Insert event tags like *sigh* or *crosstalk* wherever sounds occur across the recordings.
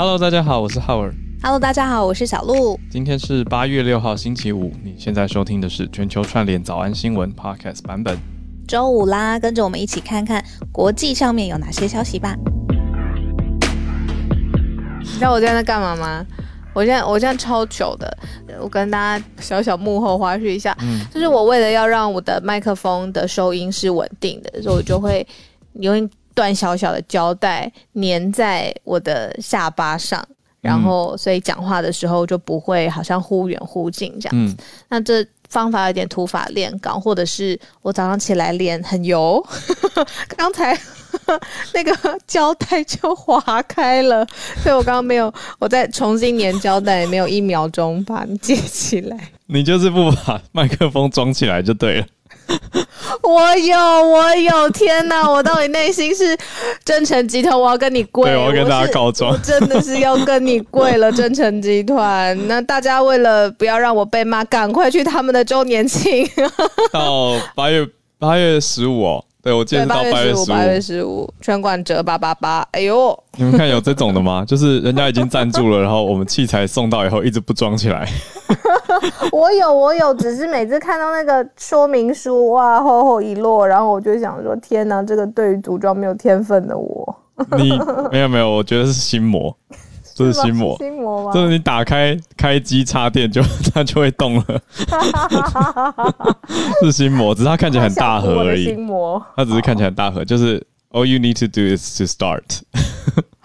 Hello，大家好，我是浩尔。Hello，大家好，我是小鹿。今天是八月六号，星期五。你现在收听的是全球串联早安新闻 Podcast 版本。周五啦，跟着我们一起看看国际上面有哪些消息吧。你知道我现在在干嘛吗？我现在我现在超糗的，我跟大家小小幕后花絮一下，嗯就是我为了要让我的麦克风的收音是稳定的，所以我就会用一段小小的胶带粘在我的下巴上，然后所以讲话的时候就不会好像忽远忽近这样。嗯，那这方法有点土法炼钢，或者是我早上起来脸很油，*laughs* 刚才 *laughs* 那个胶带就划开了，所以我刚刚没有，我再重新粘胶带，也没有一秒钟把你接起来。你就是不把麦克风装起来就对了。*laughs* 我有，我有，天哪！我到底内心是真诚集团，我要跟你跪，对我要跟大家告状真的是要跟你跪了，*laughs* 真诚集团。那大家为了不要让我被骂，赶快去他们的周年庆。*laughs* 到八月八月十五哦，对我记得对，是到八月十八月十五，八月。十五，全馆折八八八。哎呦，*laughs* 你们看有这种的吗？就是人家已经赞助了，然后我们器材送到以后一直不装起来。*laughs* 我有，我有，只是每次看到那个说明书，哇，厚厚一摞，然后我就想说，天哪，这个对于组装没有天分的我，你没有没有，我觉得是心魔，这是心魔吗。心魔吗？就是你打开开机插电就 *laughs* 它就会动了，*laughs* 是心魔，只是它看起来很大盒而已心。魔。它只是看起来很大盒，就是 all you need to do is to start。*laughs*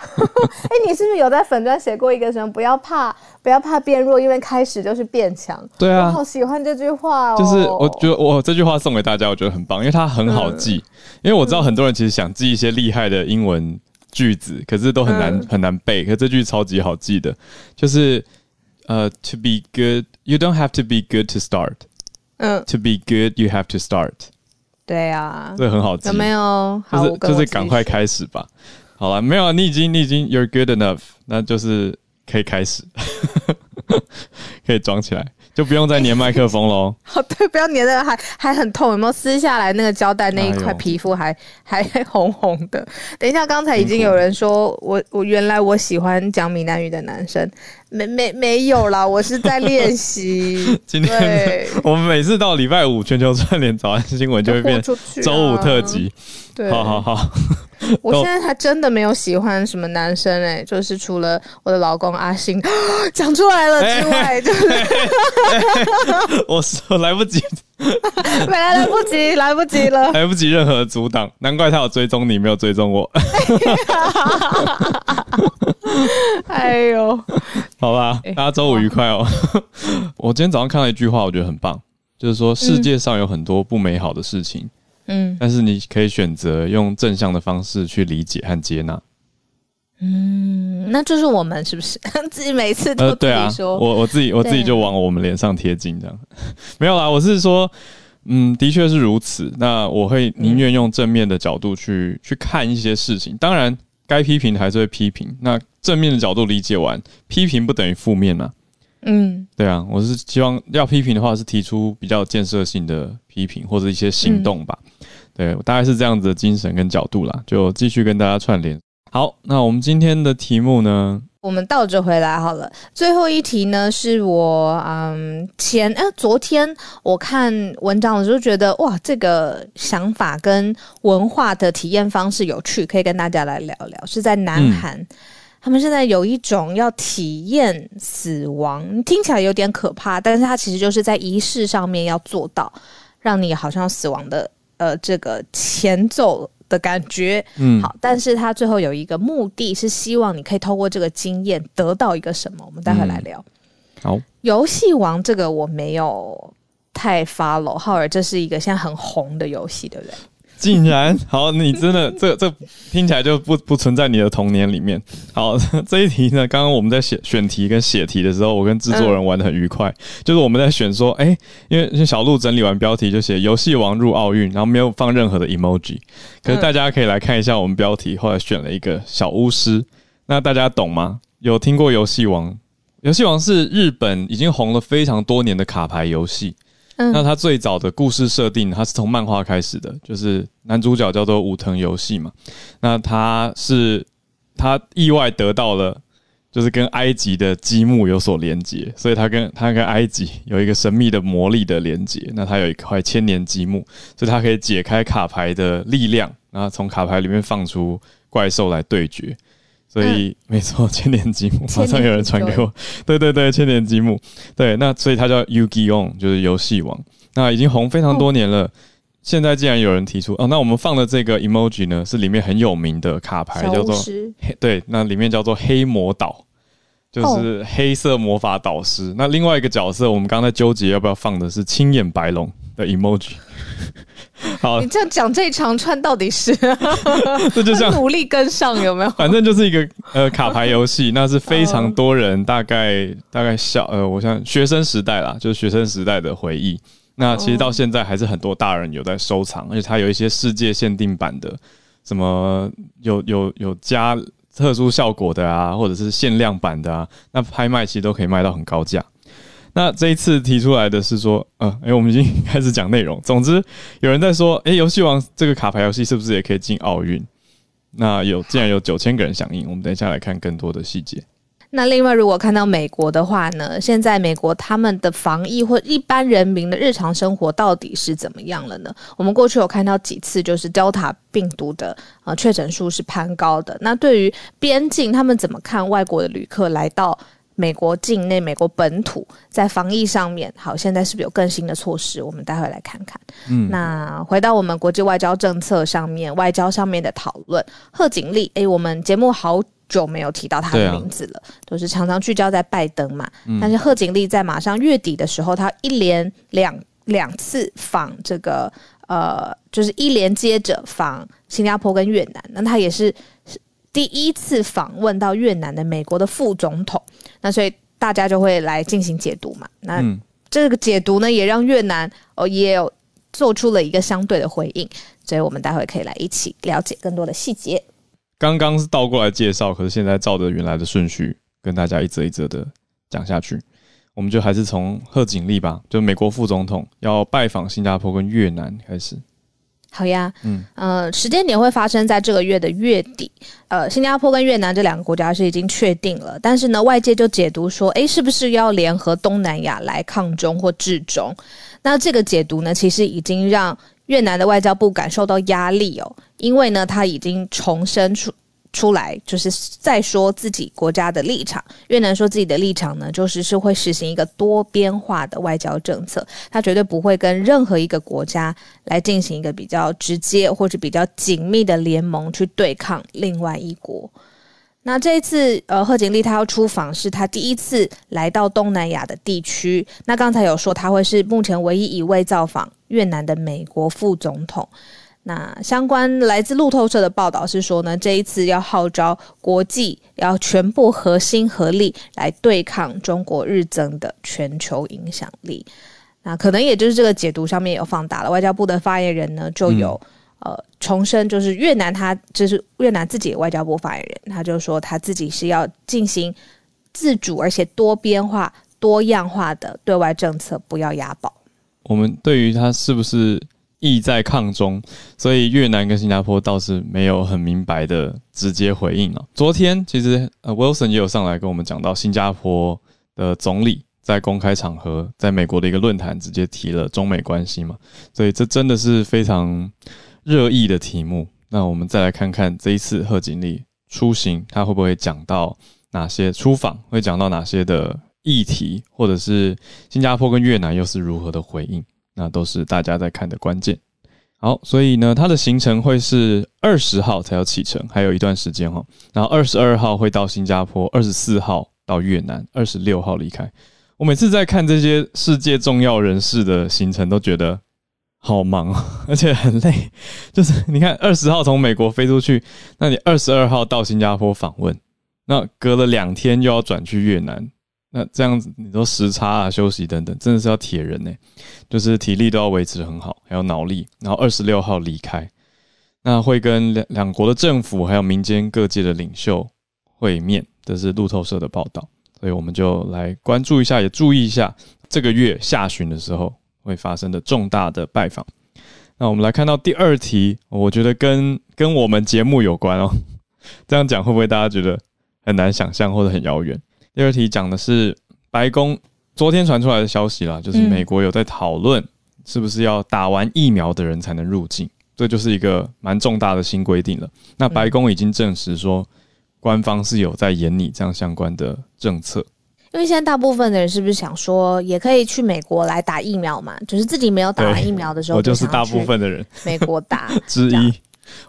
哎、你是不是有在粉砖写过一个什么？不要怕，不要怕变弱，因为开始就是变强。对啊我好，喜欢这句话哦。就是我觉得我这句话送给大家，我觉得很棒，因为它很好记。因为我知道很多人其实想记一些厉害的英文句子，可是都很难、嗯很难背。可这句超级好记的，就是呃、t o be good, you don't have to be good to start. 嗯，To be good, you have to start。对啊，这很好记，有没有？就是就是赶快开始吧。好了，没有啊，你已经你已经 you're good enough，那就是可以开始，可以装起来，就不用再粘麦克风喽。*laughs* 哦，对，不要粘的还还很痛，有没有撕下来那个胶带那一块皮肤还、*laughs* 还红红的？等一下，刚才已经有人说我我原来我喜欢讲闽南语的男生，没没没有啦，*laughs* 我是在练习。今天对我们每次到礼拜五全球串联早安新闻就会变周五特辑。对，好好好，*laughs* 我现在还真的没有喜欢什么男生哎、就是除了我的老公阿星。*gasps* 讲出来了之外，就是我说 *laughs* 来不及，没来来不及，来不及了。来不及任何的阻挡，难怪他有追踪你，没有追踪我。哎呦，*laughs* 好吧，哎大家周五愉快哦。我今天早上看到一句话，我觉得很棒，就是说世界上有很多不美好的事情，嗯但是你可以选择用正向的方式去理解和接纳。嗯，那就是我们是不是 *laughs* 自己每次都呃，自对啊？我我自己我自己就往我们脸上贴金这样，*laughs* 没有啦，我是说，嗯，的确是如此。那我会宁愿用正面的角度去、去看一些事情，当然该批评的还是会批评。那正面的角度理解完，批评不等于负面嘛？嗯对啊，我是希望要批评的话，是提出比较建设性的批评或者一些行动吧。对，我大概是这样子的精神跟角度啦，就继续跟大家串联。好，那我们今天的题目呢？我们倒着回来好了。最后一题呢，是我嗯前呃昨天我看文章的时候觉得哇，这个想法跟文化的体验方式有趣，可以跟大家来聊聊。是在南韩。他们现在有一种要体验死亡，听起来有点可怕，但是它其实就是在仪式上面要做到，让你好像死亡的呃这个前奏的感觉。嗯，好，但是他最后有一个目的是希望你可以透过这个经验得到一个什么，我们待会来聊。好，游戏王这个我没有太 follow，浩尔，这是一个现在很红的游戏，对不对？竟然好，你真的这这听起来就不不存在你的童年里面。好，*laughs* 这一题呢，刚刚我们在写选题跟写题的时候，我跟制作人玩的很愉快。就是我们在选说，哎、因为因为小鹿整理完标题就写“游戏王入奥运”，然后没有放任何的 emoji。可是大家可以来看一下我们标题，后来选了一个小巫师。那大家懂吗？有听过游戏王？游戏王是日本已经红了非常多年的卡牌游戏。那他最早的故事设定，他是从漫画开始的，就是男主角叫做武藤游戏嘛。那他是他意外得到了，就是跟埃及的积木有所连接，所以他跟他跟埃及有一个神秘的魔力的连接。那他有一块千年积木，所以他可以解开卡牌的力量，然后从卡牌里面放出怪兽来对决。所以没错，*laughs* 千年积木，马上有人传给我。对对对，千年积木，对，那所以它叫 Yu-Gi-Oh，就是游戏王。那已经红非常多年了。现在既然有人提出哦，那我们放的这个 emoji 呢，是里面很有名的卡牌，叫做黑对，那里面叫做黑魔导，就是黑色魔法导师。那另外一个角色，我们刚才纠结要不要放的是青眼白龙的 emoji。*laughs* 好，你这样讲这一长串到底是？*laughs* 这就像努力跟上有没有？反正就是一个呃卡牌游戏，*laughs* 那是非常多人大概大概小呃，我想学生时代啦，就是学生时代的回忆。那其实到现在还是很多大人有在收藏，而且它有一些世界限定版的，什么有有有加特殊效果的啊，或者是限量版的啊，那拍卖其实都可以卖到很高价。那这一次提出来的是说，呃，哎，我们已经开始讲内容。总之，有人在说，哎，游戏王这个卡牌游戏是不是也可以进奥运？那有，竟然有九千个人响应。我们等一下来看更多的细节。那另外，如果看到美国的话呢？现在美国他们的防疫或一般人民的日常生活到底是怎么样了呢？我们过去有看到几次，就是 Delta 病毒的呃确诊数是攀高的。那对于边境，他们怎么看外国的旅客来到美国境内、美国本土，在防疫上面，好，现在是不是有更新的措施？我们待会来看看。嗯，那回到我们国际外交政策上面，外交上面的讨论，贺锦丽，诶，我们节目好。久没有提到她的名字了，都是常常聚焦在拜登嘛。但是贺锦丽在马上月底的时候，她一连两两次访这个呃，就是一连接着访新加坡跟越南。那她也是第一次访问到越南的美国的副总统。那所以大家就会来进行解读嘛。那这个解读呢，也让越南哦也有做出了一个相对的回应。所以我们待会可以来一起了解更多的细节。刚刚是倒过来介绍，可是现在照着原来的顺序跟大家一则一则的讲下去，我们就还是从贺锦丽吧，就美国副总统要拜访新加坡跟越南开始。好呀，嗯呃，时间点会发生在这个月的月底。呃，新加坡跟越南这两个国家是已经确定了，但是呢，外界就解读说，诶，是不是要联合东南亚来抗中或制中？那这个解读呢，其实已经让。越南的外交部感受到压力哦，因为呢，他已经重申出出来，就是在说自己国家的立场。越南说自己的立场呢，就是是会实行一个多边化的外交政策，他绝对不会跟任何一个国家来进行一个比较直接或者比较紧密的联盟去对抗另外一国。那这一次，呃，贺锦丽她要出访，是她第一次来到东南亚的地区。那刚才有说，她会是目前唯一一位造访越南的美国副总统。那相关来自路透社的报道是说呢，这一次要号召国际要全部核心合力来对抗中国日增的全球影响力。那可能也就是这个解读上面有放大了。外交部的发言人呢，就有。呃，重申就是越南，他就是越南自己的外交部发言人，他就说他自己是要进行自主而且多边化、多样化的对外政策，不要押宝。我们对于他是不是意在抗中，所以越南跟新加坡倒是没有很明白的直接回应啊。昨天其实呃，Wilson 也有上来跟我们讲到，新加坡的总理在公开场合，在美国的一个论坛直接提了中美关系嘛，所以这真的是非常。热议的题目，那我们再来看看这一次贺锦丽出行，他会不会讲到哪些出访，会讲到哪些的议题，或者是新加坡跟越南又是如何的回应，那都是大家在看的关键。好，所以呢，他的行程会是二十号才要启程，还有一段时间哈。然后二十二号会到新加坡，二十四号到越南，二十六号离开。我每次在看这些世界重要人士的行程，都觉得。好忙啊，*laughs* 而且很累。就是你看，二十号从美国飞出去，那你二十二号到新加坡访问，那隔了两天又要转去越南，那这样子你说时差啊、休息等等，真的是要铁人呢。就是体力都要维持很好，还有脑力。然后二十六号离开，那会跟两两国的政府还有民间各界的领袖会面，这是路透社的报道。所以我们就来关注一下，也注意一下这个月下旬的时候。会发生的重大的拜访，那我们来看到第二题，我觉得跟跟我们节目有关哦。这样讲会不会大家觉得很难想象或者很遥远。第二题讲的是白宫昨天传出来的消息啦，就是嗯美国有在讨论是不是要打完疫苗的人才能入境，这就是一个蛮重大的新规定了。那白宫已经证实说，官方是有在研拟这样相关的政策。因为现在大部分的人是不是想说，也可以去美国来打疫苗嘛？就是自己没有打完疫苗的时候，我就是大部分的人美国打。*laughs* 之一。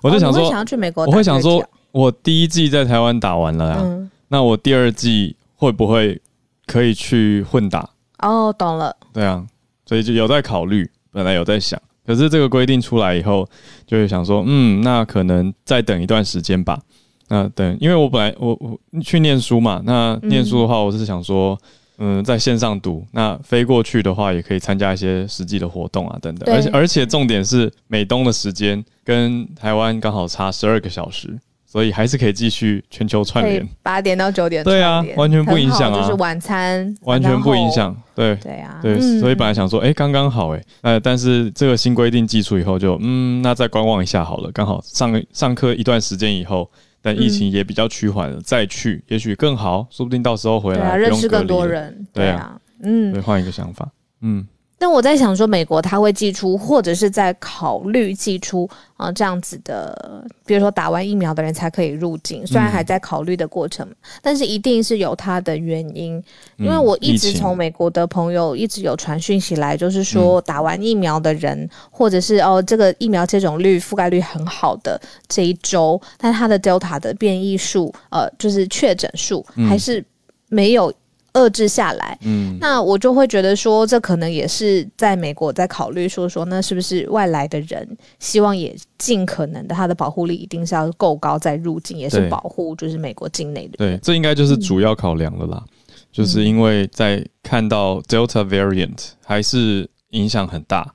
我就想说哦想，要去美国打我会想说，我第一季在台湾打完了啊，嗯，那我第二季会不会可以去混打？哦，懂了，对啊，所以就有在考虑，本来有在想，可是这个规定出来以后，就会想说，嗯，那可能再等一段时间吧。那等，因为我本来我我去念书嘛，那念书的话，我是想说，嗯，在线上读，那飞过去的话，也可以参加一些实际的活动啊，等等。而且而且重点是美东的时间跟台湾刚好差十二个小时，所以还是可以继续全球串联，八点到九点对啊完全不影响啊就是晚餐完全不影。响。对，对啊，对，嗯所以本来想说，哎、刚刚好、诶哎，呃，但是这个新规定寄出以后就，嗯，那再观望一下好了。刚好上上课一段时间以后，但疫情也比较趋缓了，再去，也许更好，说不定到时候回来、认识更多人，对啊对啊，嗯对，，换一个想法，嗯，但我在想说，美国他会寄出，或者是在考虑寄出啊、呃这样子的，比如说打完疫苗的人才可以入境，虽然还在考虑的过程，但是一定是有它的原因。因为嗯我一直从美国的朋友一直有传讯息来，就是说打完疫苗的人，或者是哦这个疫苗接种率覆盖率很好的这一周，但它的 Delta 的变异数，呃，就是确诊数还是没有遏制下来。嗯，那我就会觉得说，这可能也是在美国在考虑说说，那是不是外来的人希望也尽可能的，他的保护力一定是要够高再入境，也是保护就是美国境内的对，这应该就是主要考量了啦，就是因为在看到 Delta variant 还是影响很大，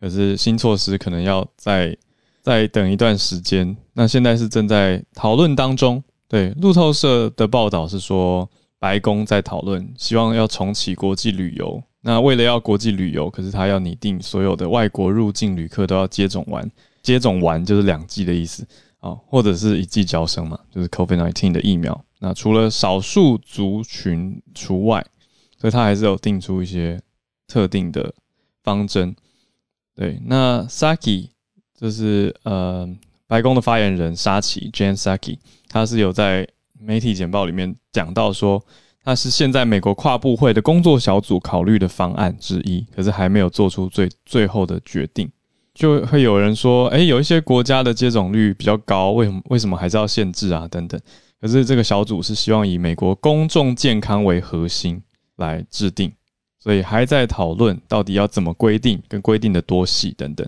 可是新措施可能要再再等一段时间。那现在是正在讨论当中。对，路透社的报道是说，白宫在讨论，希望要重启国际旅游。那为了要国际旅游，可是他要拟定所有的外国入境旅客都要接种完，接种完就是两剂的意思。哦，或者是一剂交生嘛，就是 COVID-19 的疫苗。那除了少数族群除外，所以他还是有定出一些特定的方针。对，那 Saki 就是呃白宫的发言人沙奇 Jan Saki，他是有在媒体简报里面讲到说，他是现在美国跨部会的工作小组考虑的方案之一，可是还没有做出最最后的决定。就会有人说，诶，有一些国家的接种率比较高，为什么为什么还是要限制啊？等等。可是这个小组是希望以美国公众健康为核心来制定，所以还在讨论到底要怎么规定，跟规定的多细等等。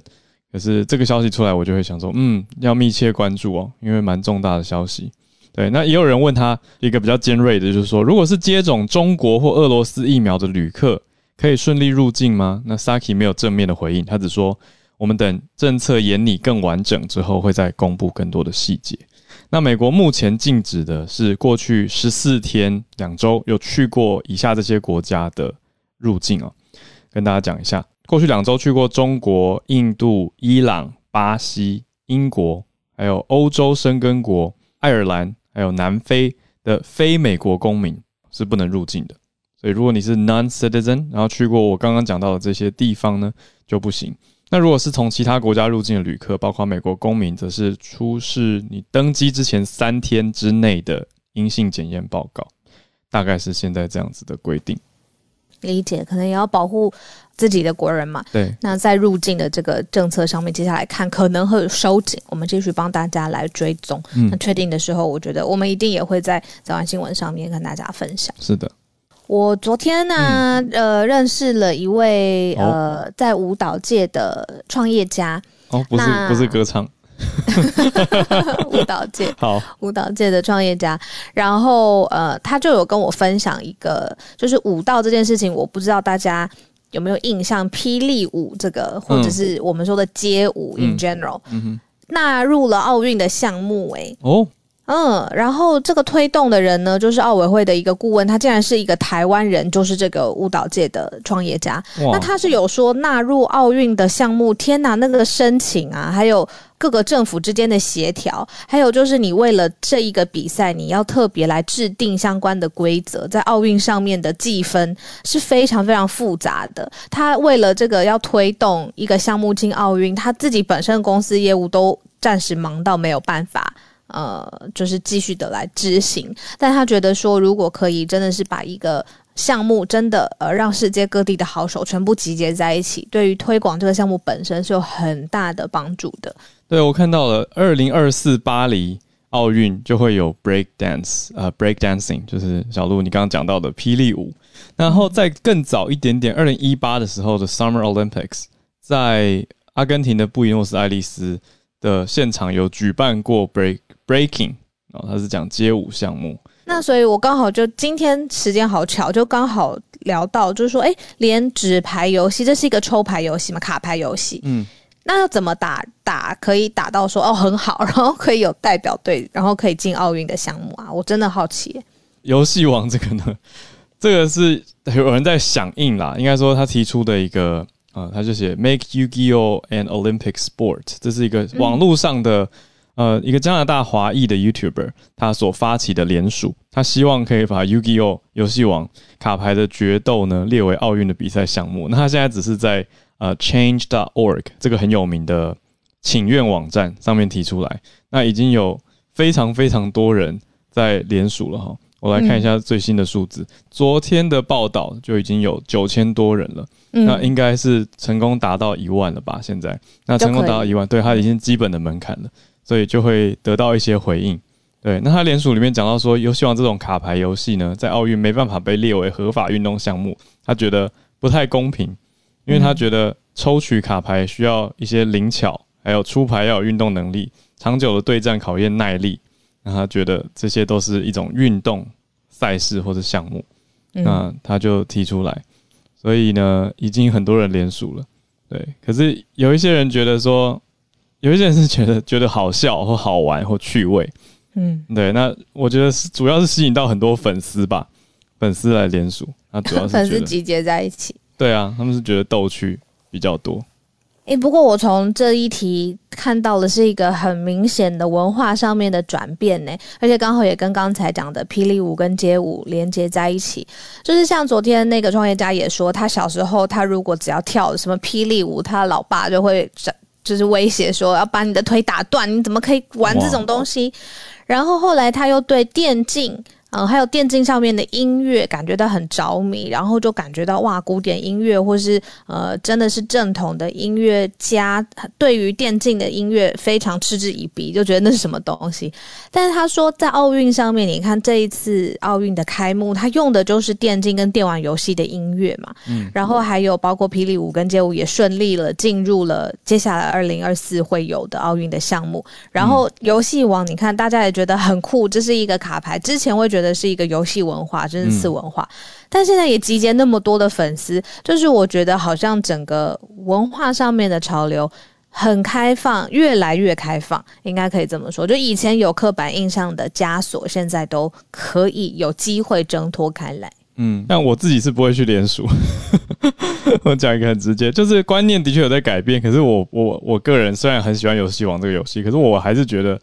可是这个消息出来，我就会想说，嗯，要密切关注哦，因为蛮重大的消息。对，那也有人问他一个比较尖锐的，就是说，如果是接种中国或俄罗斯疫苗的旅客，可以顺利入境吗？那 Saki 没有正面的回应，他只说我们等政策研拟更完整之后，会再公布更多的细节。那美国目前禁止的是过去十四天两周有去过以下这些国家的入境哦，跟大家讲一下，过去两周去过中国、印度、伊朗、巴西、英国，还有欧洲申根国、爱尔兰，还有南非的非美国公民是不能入境的。所以如果你是 non-citizen，然后去过我刚刚讲到的这些地方呢，就不行。那如果是从其他国家入境的旅客，包括美国公民，则是出示你登机之前三天之内的阴性检验报告，大概是现在这样子的规定。理解，可能也要保护自己的国人嘛。对，那在入境的这个政策上面，接下来看可能会有收紧，我们继续帮大家来追踪。嗯。那，确定的时候，我觉得我们一定也会在早晚新闻上面跟大家分享。是的，我昨天呢，呃，认识了一位呃，在舞蹈界的创业家，哦，不是不是歌唱，*laughs* 舞蹈界好，舞蹈界的创业家，然后呃，他就有跟我分享一个，就是舞蹈这件事情，我不知道大家有没有印象，霹雳舞这个，或者是我们说的街舞、嗯。in general，纳入了奥运的项目、欸，哦，嗯，然后这个推动的人呢，就是奥委会的一个顾问，他竟然是一个台湾人，就是这个舞蹈界的创业家。那他是有说纳入奥运的项目，天哪，那个申请啊，还有各个政府之间的协调，还有就是你为了这一个比赛，你要特别来制定相关的规则，在奥运上面的计分是非常非常复杂的。他为了这个要推动一个项目进奥运，他自己本身公司业务都暂时忙到没有办法。呃，就是继续的来执行，但他觉得说，如果可以，真的是把一个项目真的呃，让世界各地的好手全部集结在一起，对于推广这个项目本身是有很大的帮助的。对，我看到了，二零二四巴黎奥运就会有 break dance，呃，break dancing，就是小鹿你刚刚讲到的霹雳舞。然后在更早一点点，二零一八的时候的 Summer Olympics，在阿根廷的布宜诺斯艾利斯的现场有举办过 break。Breaking 哦，他是讲街舞项目。那所以，我刚好就今天时间好巧，就刚好聊到，就是说，哎，连纸牌游戏，这是一个抽牌游戏嘛，卡牌游戏。嗯，那要怎么打打可以打到说哦很好，*laughs* 然后可以有代表队，然后可以进奥运的项目啊？我真的好奇。游戏王这个呢，这个是有人在响应啦，应该说他提出的一个啊，他就写 Make Yu-Gi-Oh an Olympic Sport，这是一个网络上的。呃，一个加拿大华裔的 YouTuber，他所发起的联署，他希望可以把 Yu-Gi-Oh 游戏王卡牌的决斗呢列为奥运的比赛项目。那他现在只是在呃 Change.org 这个很有名的请愿网站上面提出来，那已经有非常非常多人在联署了哈。我来看一下最新的数字，昨天的报道就已经有九千多人了，那应该是成功达到一万了吧？现在那成功达到一万，对他已经基本的门槛了。所以就会得到一些回应，对。那他联署里面讲到说，有希望这种卡牌游戏呢，在奥运没办法被列为合法运动项目，他觉得不太公平，因为他觉得抽取卡牌需要一些灵巧，还有出牌要有运动能力，长久的对战考验耐力，那他觉得这些都是一种运动赛事或者项目，那他就提出来，所以呢，已经很多人联署了，对。可是有一些人觉得说。有一些人是觉得觉得好笑或好玩或趣味，嗯，对。那我觉得是主要是吸引到很多粉丝吧，粉丝来联署，那主要是 *laughs* 粉丝集结在一起。对啊，他们是觉得逗趣比较多。诶，不过我从这一题看到的是一个很明显的文化上面的转变呢，而且刚好也跟刚才讲的霹雳舞跟街舞连接在一起。就是像昨天那个创业家也说，他小时候他如果只要跳什么霹雳舞，他老爸就会。就是威胁说要把你的腿打断，你怎么可以玩这种东西？然后后来他又对电竞。嗯，还有电竞上面的音乐，感觉到很着迷，然后就感觉到哇，古典音乐或是呃，真的是正统的音乐家，对于电竞的音乐非常嗤之以鼻，就觉得那是什么东西。但是他说，在奥运上面，你看这一次奥运的开幕，他用的就是电竞跟电玩游戏的音乐嘛，嗯，然后还有包括霹雳舞跟街舞也顺利了进入了接下来二零二四会有的奥运的项目。然后游戏王，你看大家也觉得很酷，这是一个卡牌，之前会觉得。的是一个游戏文化，真是次文化，但现在也集结那么多的粉丝，就是我觉得好像整个文化上面的潮流很开放，越来越开放，应该可以这么说。就以前有刻板印象的枷锁，现在都可以有机会挣脱开来。嗯，但我自己是不会去连署。*laughs* 我讲一个很直接，就是观念的确有在改变，可是我我我个人虽然很喜欢游戏王这个游戏，可是我还是觉得。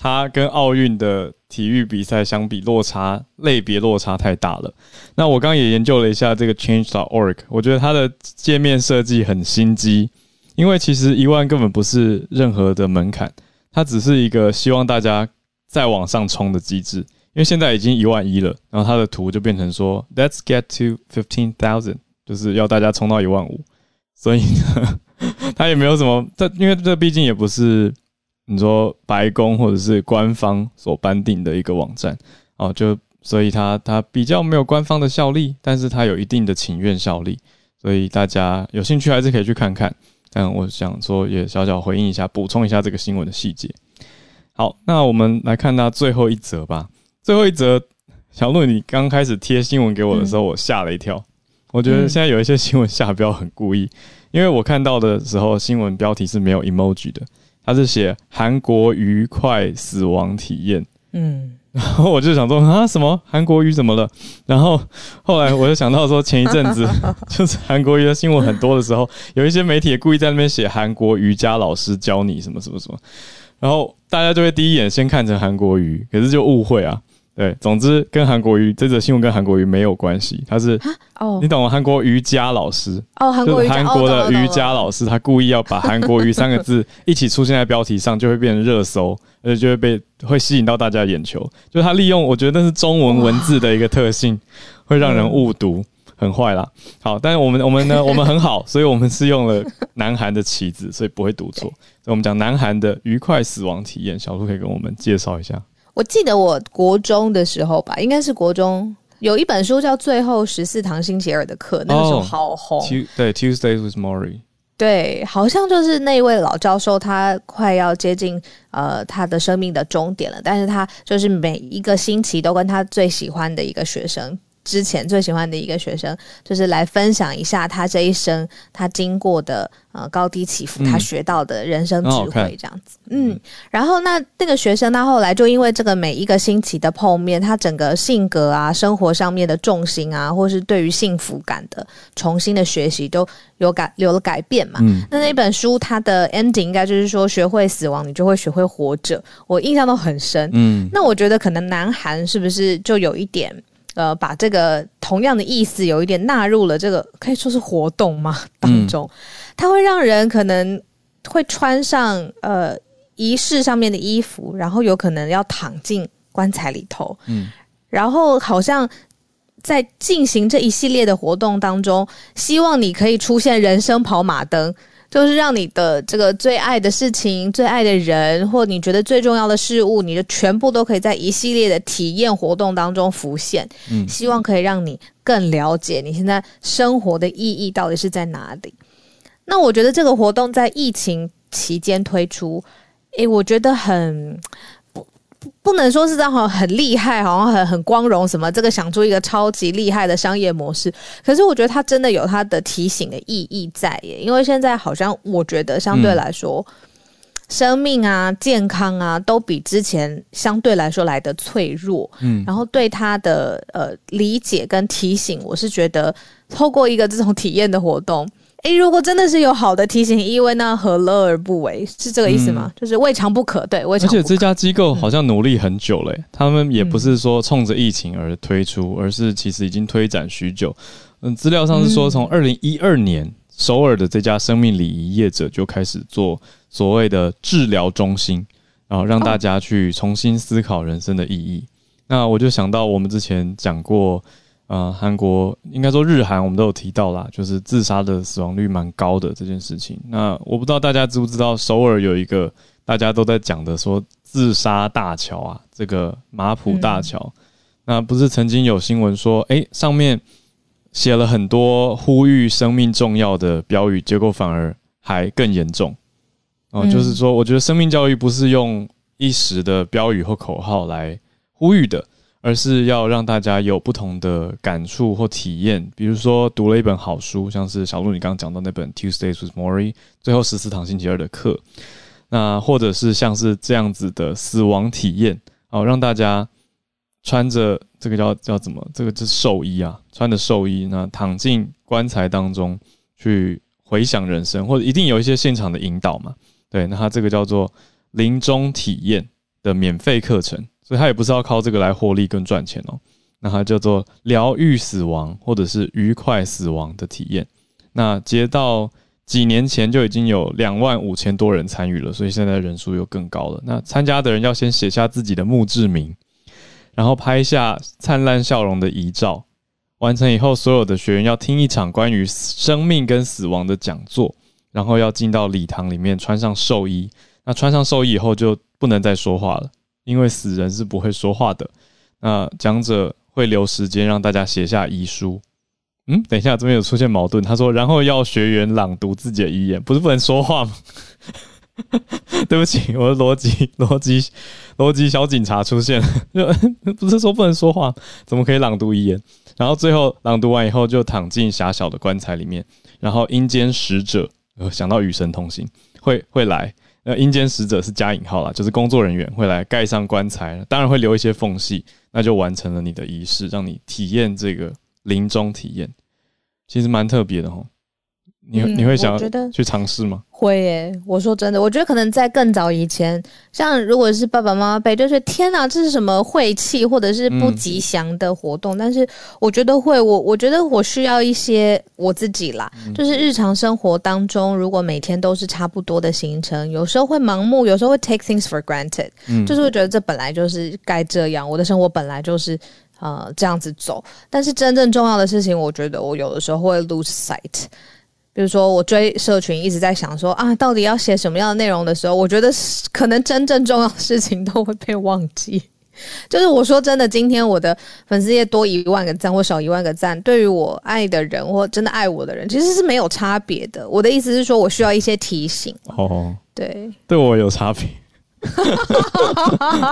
它跟奥运的体育比赛相比，落差类别落差太大了。那我刚刚也研究了一下这个 Change.org，我觉得它的界面设计很心机，因为其实一万根本不是任何的门槛，它只是一个希望大家再往上冲的机制。因为现在已经一万一了，然后它的图就变成说 Let's get to fifteen thousand，就是要大家冲到一万五。所以呢，*laughs* 它也没有什么，这因为这毕竟也不是。你说白宫或者是官方所颁定的一个网站哦，就所以它它比较没有官方的效力，但是它有一定的请愿效力，所以大家有兴趣还是可以去看看。但我想说也小小回应一下，补充一下这个新闻的细节。好，那我们来看它最后一则吧。最后一则，小鹿，你刚开始贴新闻给我的时候，我吓了一跳。我觉得现在有一些新闻 *laughs* 下标很故意，因为我看到的时候新闻标题是没有 emoji 的。他是写韩国愉快死亡体验，嗯，然后我就想说啊，什么韩国瑜怎么了？然后后来我就想到说，前一阵子 *laughs* 就是韩国瑜的新闻很多的时候，有一些媒体也故意在那边写韩国瑜伽老师教你什么什么什么，然后大家就会第一眼先看成韩国瑜，可是就误会啊。对，总之跟韩国瑜这则新闻跟韩国瑜没有关系，他是哦你懂吗？韩国瑜伽老师，哦，韩就是国瑜韩国的瑜伽老师，他故意要把韩国瑜三个字一起出现在标题上，就会变成热搜，*laughs* 而且就会被会吸引到大家的眼球。就是他利用，我觉得那是中文文字的一个特性，*laughs* 会让人误读，很坏啦。好，但是我们我们呢，*laughs* 我们很好，所以我们是用了南韩的棋子，所以不会读错。所以我们讲南韩的愉快死亡体验，小鹿可以跟我们介绍一下。我记得我国中的时候吧，应该是国中有一本书叫《最后十四堂星期二的课》，那个时候哦好红。对，Tuesdays with Maury，对，好像就是那位老教授，他快要接近呃他的生命的终点了，但是他就是每一个星期都跟他最喜欢的一个学生。之前最喜欢的一个学生，就是来分享一下他这一生他经过的呃高低起伏，嗯他学到的人生智慧这样子。嗯，然后那那个学生他后来就因为这个每一个星期的碰面，他整个性格啊、生活上面的重心啊，或是对于幸福感的重新的学习，都有改有了改变嘛。嗯，那那本书它的 ending 应该就是说，学会死亡，你就会学会活着。我印象都很深。嗯，那我觉得可能南韩是不是就有一点呃，把这个同样的意思有一点纳入了这个可以说是活动嘛当中？它会让人可能会穿上呃仪式上面的衣服，然后有可能要躺进棺材里头，嗯，然后好像。在进行这一系列的活动当中，希望你可以出现人生跑马灯，就是让你的这个最爱的事情、最爱的人，或你觉得最重要的事物，你的全部都可以在一系列的体验活动当中浮现。嗯希望可以让你更了解你现在生活的意义到底是在哪里。那我觉得这个活动在疫情期间推出，诶，我觉得很。不不能说是这样好像很厉害，好像很很光荣什么，这个想出一个超级厉害的商业模式。可是我觉得它真的有它的提醒的意义在耶，因为现在好像我觉得相对来说，生命啊、健康啊，都比之前相对来说来的脆弱。嗯然后对它的呃理解跟提醒，我是觉得透过一个这种体验的活动。诶，如果真的是有好的提醒意味，那何乐而不为？是这个意思吗？就是未尝不可，对，未而尝不可。且这家机构好像努力很久了耶、他们也不是说冲着疫情而推出，而是其实已经推展许久。嗯，资料上是说，从二零一二年首尔的这家生命礼仪业者就开始做所谓的治疗中心，然后让大家去重新思考人生的意义。那我就想到我们之前讲过，呃，韩国应该说日韩，我们都有提到啦，就是自杀的死亡率蛮高的这件事情。那我不知道大家知不知道，首尔有一个大家都在讲的说自杀大桥啊，这个马浦大桥，那不是曾经有新闻说，诶，上面写了很多呼吁生命重要的标语，结果反而还更严重。哦、嗯就是说，我觉得生命教育不是用一时的标语或口号来呼吁的，而是要让大家有不同的感触或体验。比如说，读了一本好书，像是小鹿你刚刚讲到那本《Tuesdays with Maury》，最后十四堂星期二的课，那或者是像是这样子的死亡体验，哦，让大家穿着这个叫叫怎么？这个是寿衣啊，穿着寿衣，那躺进棺材当中去回想人生，或者一定有一些现场的引导嘛。对，那它这个叫做临终体验的免费课程，所以它也不是要靠这个来获利跟赚钱哦。那它叫做疗愈死亡或者是愉快死亡的体验。那截到几年前就已经有两万五千多人参与了，所以现在人数又更高了。那参加的人要先写下自己的墓志铭，然后拍下灿烂笑容的遗照。完成以后，所有的学员要听一场关于生命跟死亡的讲座，然后要进到礼堂里面穿上寿衣。那穿上寿衣以后就不能再说话了，因为死人是不会说话的。那讲者会留时间让大家写下遗书。嗯，等一下，这边有出现矛盾。他说，然后要学员朗读自己的遗言，不是不能说话吗？*laughs* 对不起，我的逻辑逻辑逻辑小警察出现了，就 *laughs* 不是说不能说话，怎么可以朗读遗言？然后最后朗读完以后，就躺进狭小的棺材里面，然后阴间使者，呃，想到与神同行，会会来，那，阴间使者是加引号啦，就是工作人员会来盖上棺材，当然会留一些缝隙，那就完成了你的仪式，让你体验这个临终体验，其实蛮特别的哦。你嗯你会想我觉得要去尝试吗？会耶，我说真的，我觉得可能在更早以前，像如果是爸爸妈妈辈，就是天哪，这是什么晦气或者是不吉祥的活动。但是我觉得会，我我觉得我需要一些我自己啦，就是日常生活当中，如果每天都是差不多的行程，有时候会盲目，有时候会 take things for granted，、嗯就是会觉得这本来就是该这样，我的生活本来就是。呃，这样子走，但是真正重要的事情，我觉得我有的时候会 lose sight。比如说，我追社群一直在想说啊，到底要写什么样的内容的时候，我觉得是可能真正重要的事情都会被忘记。*laughs* 就是我说真的，今天我的粉丝页多一万个赞或少一万个赞，对于我爱的人或真的爱我的人，其实是没有差别的。我的意思是说，我需要一些提醒。哦，对，对我有差别，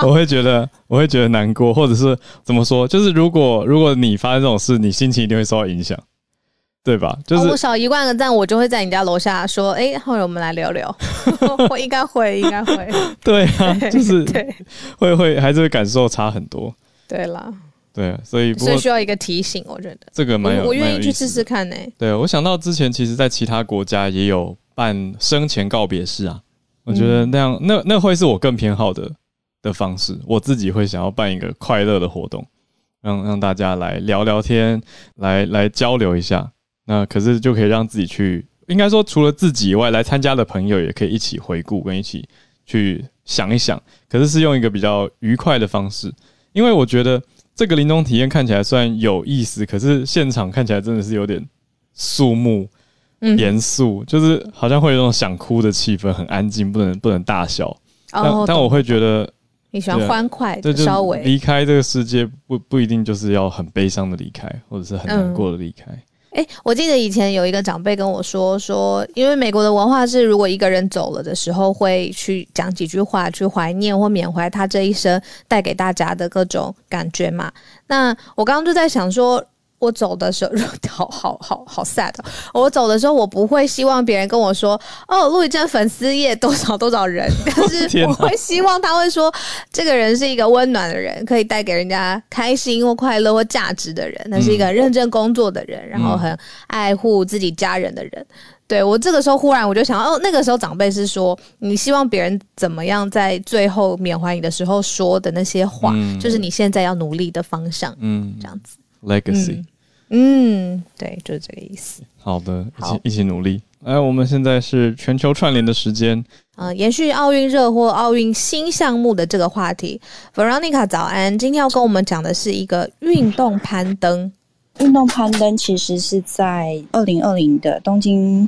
我会觉得我会觉得难过，或者是怎么说？就是如果如果你发生这种事，你心情一定会受到影响，对吧？就是、哦我少一万个赞，我就会在你家楼下说，哎、后来我们来聊聊。*laughs* 我应该会，应该会，对啊，就是对会会还是会感受差很多，对啦，对啊，所以所以需要一个提醒，我觉得。这个蛮有我我愿意去试试看呢、对，我想到之前其实，在其他国家也有办生前告别式啊，我觉得那样、那那会是我更偏好的的方式。我自己会想要办一个快乐的活动，让让大家来聊聊天，来来交流一下。那可是就可以让自己去，应该说除了自己以外，来参加的朋友也可以一起回顾跟一起去想一想。可是是用一个比较愉快的方式，因为我觉得这个临终体验看起来虽然有意思，可是现场看起来真的是有点肃穆、嗯严肃，就是好像会有那种想哭的气氛，很安静，不能不能大笑。但但我会觉得，你喜欢欢快的，这就稍微离开这个世界不不一定就是要很悲伤的离开，或者是很难过的离开。哎、我记得以前有一个长辈跟我说，说因为美国的文化是，如果一个人走了的时候，会去讲几句话，去怀念或缅怀他这一生带给大家的各种感觉嘛。那我刚刚就在想说。我走的时候，*laughs* 好好好好 sad 哦。我走的时候，我不会希望别人跟我说：“哦，陆一正粉丝页多少多少人。”但是 *laughs* 我会希望他会说，这个人是一个温暖的人，可以带给人家开心或快乐或价值的人。他是一个认真工作的人，然后很爱护自己家人的人。对我这个时候忽然我就想，哦，那个时候长辈是说，你希望别人怎么样在最后缅怀你的时候说的那些话，嗯就是你现在要努力的方向，嗯这样子。，legacy，、嗯，对，就是这个意思。好的，一起一起努力。哎，我们现在是全球串联的时间，呃，延续奥运热或奥运新项目的这个话题，Veronica 早安，今天要跟我们讲的是一个运动攀登。运动攀登其实是在二零二零的东京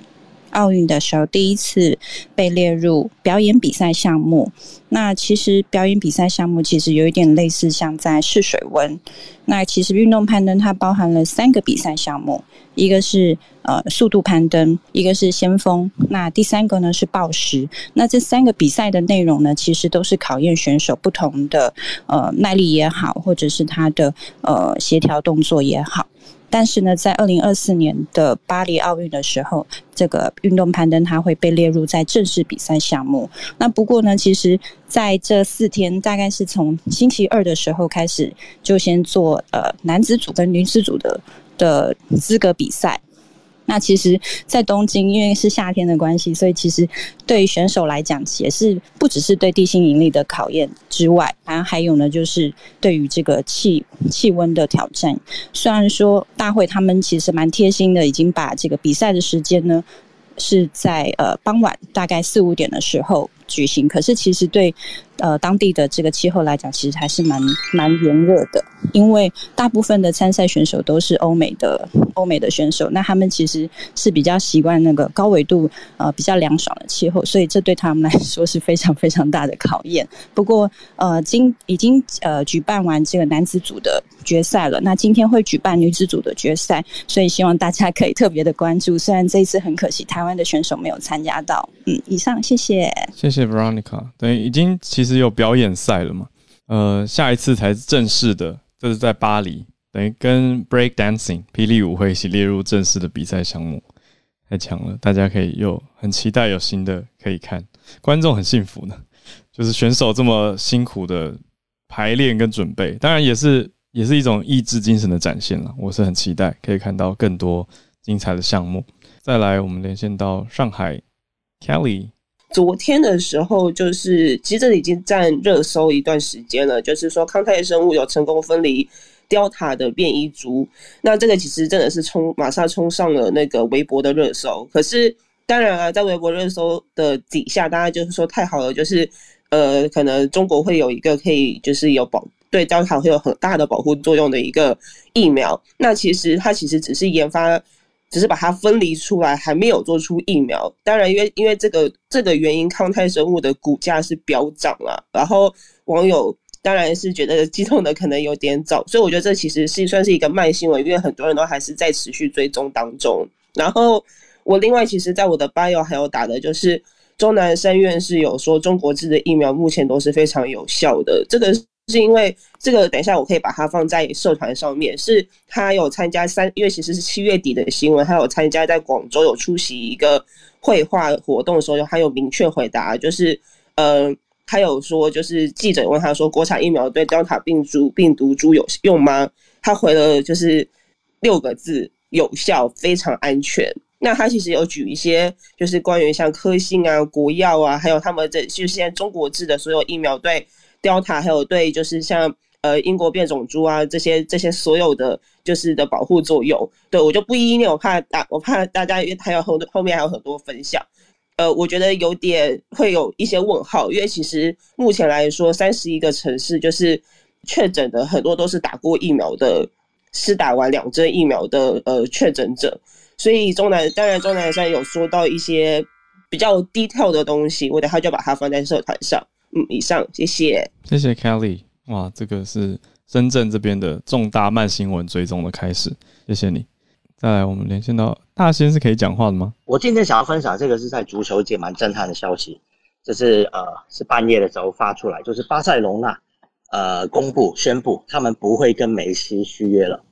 奥运的时候第一次被列入表演比赛项目。那其实表演比赛项目其实有一点类似像在试水温。那其实运动攀登它包含了三个比赛项目，一个是呃速度攀登，一个是先锋，那第三个呢是报时。那这三个比赛的内容呢，其实都是考验选手不同的呃耐力也好，或者是他的呃协调动作也好。但是呢，在二零二四年的巴黎奥运的时候，这个运动攀登它会被列入在正式比赛项目。那不过呢，其实在这四天，大概是从星期二的时候开始，就先做呃男子组跟女子组的的资格比赛。那其实，在东京，因为是夏天的关系，所以其实对于选手来讲，也是不只是对地心引力的考验之外，然后还有呢，就是对于这个气气温的挑战。虽然说大会他们其实蛮贴心的，已经把这个比赛的时间呢是在呃傍晚大概四五点的时候举行，可是其实对呃当地的这个气候来讲，其实还是蛮蛮炎热的，因为大部分的参赛选手都是欧美的欧美的选手，那他们其实是比较习惯那个高纬度呃比较凉爽的气候，所以这对他们来说是非常非常大的考验。不过呃今已经呃举办完这个男子组的决赛了，那今天会举办女子组的决赛，所以希望大家可以特别的关注。虽然这一次很可惜台湾的选手没有参加到，嗯，以上谢谢。谢谢谢 Veronica。对，已经其实有表演赛了嘛？呃，下一次才是正式的，这是在巴黎，等于跟 Break Dancing 霹雳舞会一起列入正式的比赛项目。太强了，大家可以有很期待有新的可以看，观众很幸福呢。*laughs* 就是选手这么辛苦的排练跟准备，当然也是也是一种意志精神的展现了。我是很期待可以看到更多精彩的项目。再来，我们连线到上海，Kelly。昨天的时候，就是其实这已经占热搜一段时间了，就是说康泰生物有成功分离。Delta 的变异株，那这个其实真的是冲马上冲上了那个微博的热搜。可是当然了，在微博热搜的底下，大家就是说太好了，就是呃，可能中国会有一个可以就是有保对 Delta 会有很大的保护作用的一个疫苗。那其实它其实只是研发，只是把它分离出来，还没有做出疫苗。当然，因为因为这个这个原因，康泰生物的股价是飙涨了。然后网友。当然是觉得激动的可能有点早，所以我觉得这其实是算是一个慢新闻，因为很多人都还是在持续追踪当中。然后我另外其实在我的 bio 还有打的就是钟南山院士有说中国制的疫苗目前都是非常有效的，这个是因为这个等一下我可以把它放在社团上面，是他有参加三，因为其实是七月底的新闻，他有参加在广州有出席一个绘画活动的时候，他有明确回答，就是呃。他有说，就是记者问他说：“国产疫苗对 Delta 病毒病毒株有用吗？”他回了就是六个字：有效，非常安全。那他其实有举一些，就是关于像科兴啊、国药啊，还有他们这就是现在中国制的所有疫苗对 Delta，还有对就是像呃英国变种猪啊这些这些所有的就是的保护作用。对我就不一一念，我怕大我怕大家因为还有后后面还有很多分享。呃，我觉得有点会有一些问号，因为其实目前来说，三十一个城市就是确诊的很多都是打过疫苗的，是打完两针疫苗的呃确诊者，所以中南当然中南山有说到一些比较低调的东西，我等下就把它放在社团上。嗯，以上谢谢，谢谢 Kelly，哇，这个是深圳这边的重大慢新闻追踪的开始，谢谢你。再来，我们连线到大仙是可以讲话的吗？我今天想要分享这个是在足球界蛮震撼的消息，就是呃是半夜的时候发出来，就是巴塞隆纳呃公布宣布他们不会跟梅西续约了。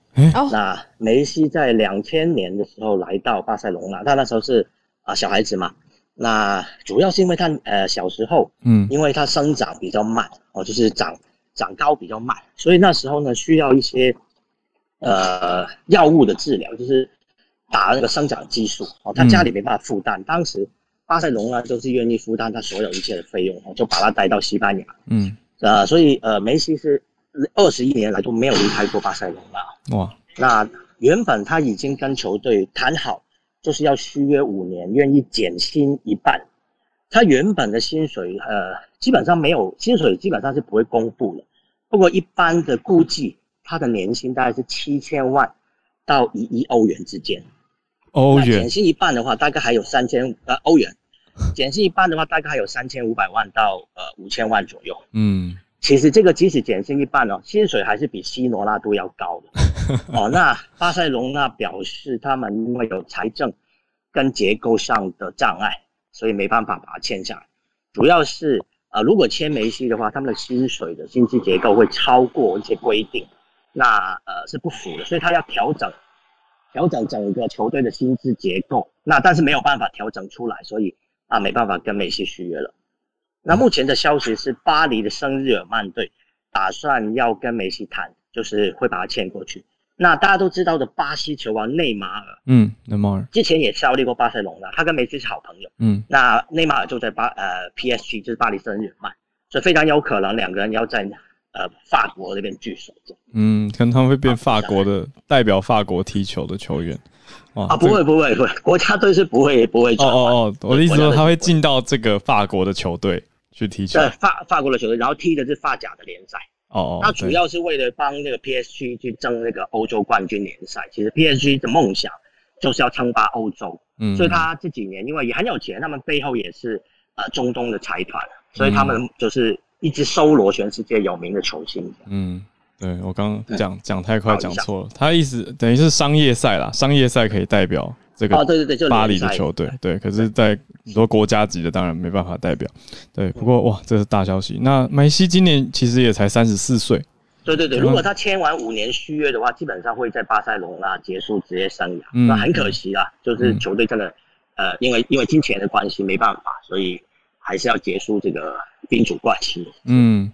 那梅西在两千年的时候来到巴塞隆纳，他那时候是啊小孩子嘛，那主要是因为他呃小时候嗯，因为他生长比较慢哦，就是长长高比较慢，所以那时候呢需要一些。呃，药物的治疗就是打那个生长激素哦，他家里没办法负担，当时巴塞隆呢都是愿意负担他所有一切的费用哦，就把他带到西班牙。嗯，呃，所以呃，梅西是二十一年来都没有离开过巴塞隆纳。哇，那原本他已经跟球队谈好，就是要续约五年，愿意减薪一半。他原本的薪水呃，基本上没有薪水，基本上是不会公布的。不过一般的估计。他的年薪大概是七千万到一亿欧元之间，欧元减薪一半的话，大概还有三千呃欧元，减薪一半的话，大概还有三千五百万到呃五千万左右。嗯，其实这个即使减薪一半哦，薪水还是比西罗纳都要高的。*laughs* 哦，那巴塞隆那表示他们因为有财政跟结构上的障碍，所以没办法把它签下来。主要是呃，如果签梅西的话，他们的薪水的薪资结构会超过一些规定。那呃是不符的，所以他要调整，调整整个球队的薪资结构。那但是没有办法调整出来，所以啊没办法跟梅西续约了。那目前的消息是，巴黎的圣日耳曼队打算要跟梅西谈，就是会把他签过去。那大家都知道的巴西球王内马尔，嗯，内马尔之前也效力过巴塞隆纳，他跟梅西是好朋友。嗯，那内马尔就在巴呃 PSG，就是巴黎圣日耳曼，所以非常有可能两个人要在。呃，法国那边聚首，嗯，可能他们会变法国的代表，法国踢球的球员，啊，不会不会不会，国家队是不会不会。哦哦哦，我的意思说他会进到这个法国的球队去踢球，对，法法国的球队，然后踢的是法甲的联赛。哦哦，那主要是为了帮那个 PSG 去争那个欧洲冠军联赛。其实 PSG 的梦想就是要称霸欧洲，嗯，所以他这几年因为也很有钱，他们背后也是呃中东的财团，所以他们就是。一直收罗全世界有名的球星。嗯，对我刚刚讲讲太快讲错了，他意思等于是商业赛啦，商业赛可以代表这个哦，对对对，巴黎的球队，对，可是，在很多国家级的当然没办法代表。对，不过哇，这是大消息。那梅西今年其实也才三十四岁。对对对，如果他签完五年续约的话，基本上会在巴塞罗那结束职业生涯。那很可惜啊，就是球队真的呃，因为因为金钱的关系没办法，所以还是要结束这个宾主关系。嗯，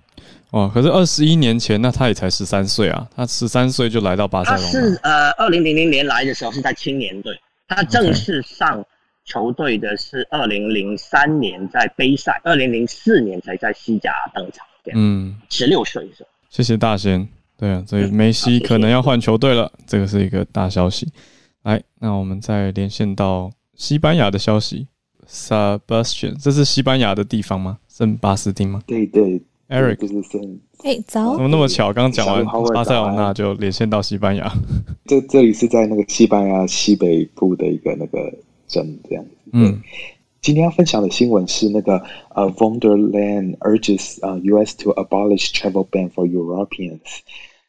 哦，可是二十一年前，那他也才十三岁啊，他十三岁就来到巴塞罗那。是呃，二零零零年来的时候是在青年队，他正式上球队的是二零零三年在杯赛，二零零四年才在西甲登场。嗯，十六岁的时候。谢谢大仙。对啊，所以梅西可能要换球队了，这个是一个大消息。来，那我们再连线到西班牙的消息。Sebastian，这是西班牙的地方吗？圣巴斯丁吗？对对，Eric，就是圣。哎，早。怎么那么巧？刚讲完巴塞罗那就连线到西班牙。*laughs* 这这里是在那个西班牙西北部的一个那个镇，这样子。嗯。今天要分享的新闻是那个呃，von der Leyen urges 呃 U.S. to abolish travel ban for Europeans。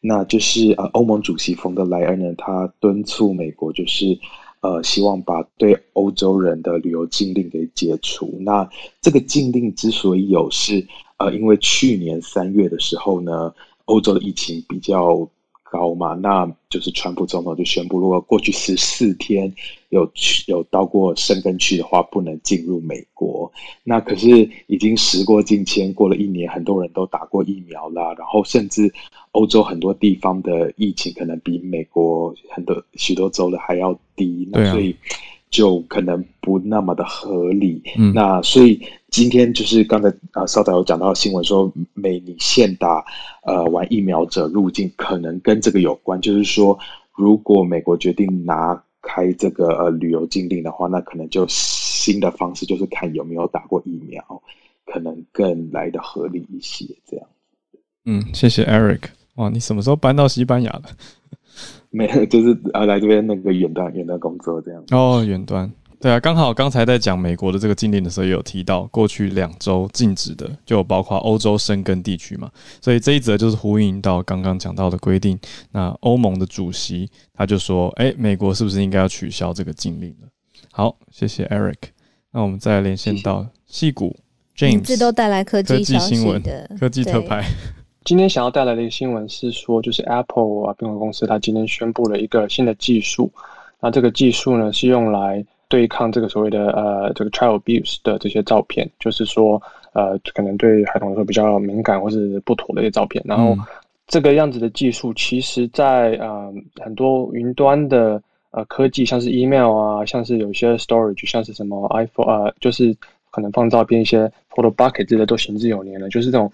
那就是呃，欧盟主席冯德莱恩呢，他敦促美国，就是呃，希望把对欧洲人的旅游禁令给解除。那这个禁令之所以有，是呃，因为去年三月的时候呢，欧洲的疫情比较。高嘛，那就是川普总统就宣布，如果过去十四天有去有到过深根区的话，不能进入美国。那可是已经时过境迁，过了一年，很多人都打过疫苗啦，然后甚至欧洲很多地方的疫情可能比美国很多许多州的还要低，那所以就可能不那么的合理。那所以。今天就是刚才啊，稍早有讲到新闻说，美你现打呃完疫苗者入境，可能跟这个有关。就是说，如果美国决定拿开这个呃旅游禁令的话，那可能就新的方式就是看有没有打过疫苗，可能更来的合理一些。这样。嗯，谢谢 Eric。哇，你什么时候搬到西班牙的？没有，*laughs* 就是啊来这边那个远端远端工作这样。哦，远端。对啊，刚好刚才在讲美国的这个禁令的时候，也有提到过去两周禁止的，就包括欧洲生根地区嘛。所以这一则就是呼应到刚刚讲到的规定。那欧盟的主席他就说：“哎，美国是不是应该要取消这个禁令了？”好，谢谢 Eric。那我们再连线到戏骨 James，这都带来科技新闻的科技特派。今天想要带来的一个新闻是说，就是 Apple 啊，苹果公司它今天宣布了一个新的技术。那这个技术呢，是用来对抗这个所谓的呃这个 child abuse 的这些照片，就是说呃可能对孩童来说比较敏感或是不妥的一些照片。然后这个样子的技术，其实在呃很多云端的呃科技，像是 email 啊，像是有些 storage，像是什么 iPhone 呃，就是可能放照片一些 photo bucket 之类都行之有年了。就是这种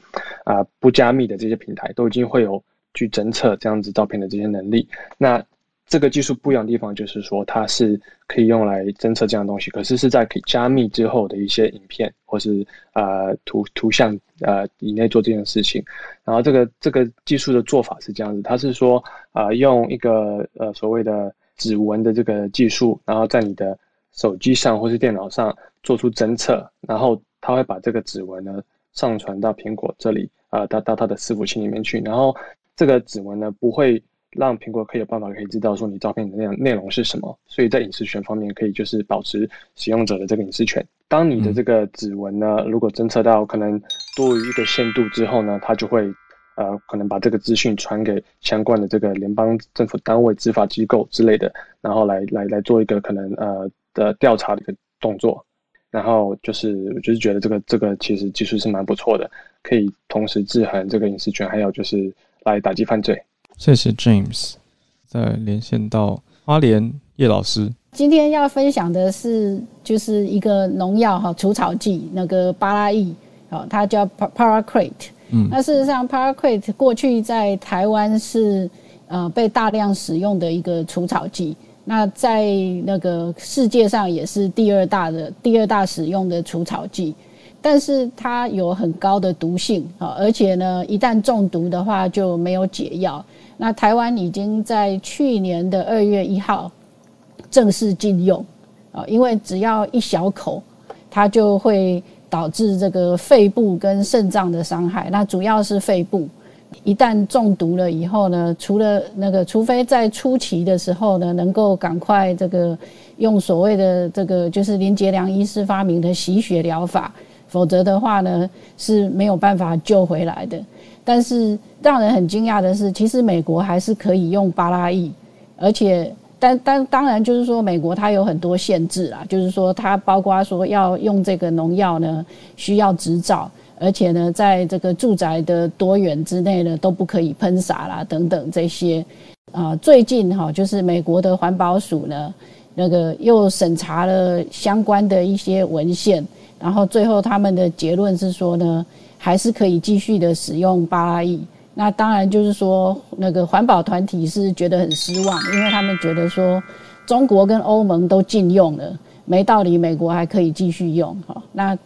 啊不加密的这些平台，都已经会有去侦测这样子照片的这些能力。那这个技术不一样的地方就是说，它是可以用来侦测这样东西，可是是在可以加密之后的一些影片或是呃图图像呃以内做这件事情。然后这个这个技术的做法是这样子，它是说啊用一个呃所谓的指纹的这个技术，然后在你的手机上或是电脑上做出侦测，然后他会把这个指纹呢上传到苹果这里啊到到他的伺服器里面去，然后这个指纹呢不会。让苹果可以有办法可以知道说你照片的内容内容是什么，所以在隐私权方面可以就是保持使用者的这个隐私权。当你的这个指纹呢，如果侦测到可能多于一个限度之后呢，它就会呃可能把这个资讯传给相关的这个联邦政府单位、执法机构之类的，然后来来来做一个可能呃的调查的一个动作。然后就是我就是觉得这个这个其实技术是蛮不错的，可以同时制衡这个隐私权，还有就是来打击犯罪。谢谢 James，再连线到花莲叶老师。今天要分享的是，就是一个农药哈除草剂，那个巴拉益，哦，它叫 Paracrate。嗯，那事实上 Paracrate 过去在台湾是呃被大量使用的一个除草剂，那在那个世界上也是第二大的第二大使用的除草剂。但是它有很高的毒性啊，而且呢，一旦中毒的话就没有解药。那台湾已经在去年的二月一号正式禁用啊，因为只要一小口，它就会导致这个肺部跟肾脏的伤害。那主要是肺部，一旦中毒了以后呢，除了那个，除非在初期的时候呢，能够赶快这个用所谓的这个就是林杰良医师发明的洗血疗法。否则的话呢是没有办法救回来的。但是让人很惊讶的是，其实美国还是可以用巴拉益，而且但但当然就是说，美国它有很多限制啦，就是说它包括说要用这个农药呢，需要执照，而且呢，在这个住宅的多远之内呢，都不可以喷洒啦等等这些。啊，最近哈，就是美国的环保署呢，那个又审查了相关的一些文献，然后最后他们的结论是说呢，还是可以继续的使用巴拉伊。那当然就是说，那个环保团体是觉得很失望，因为他们觉得说，中国跟欧盟都禁用了，没道理美国还可以继续用哈。那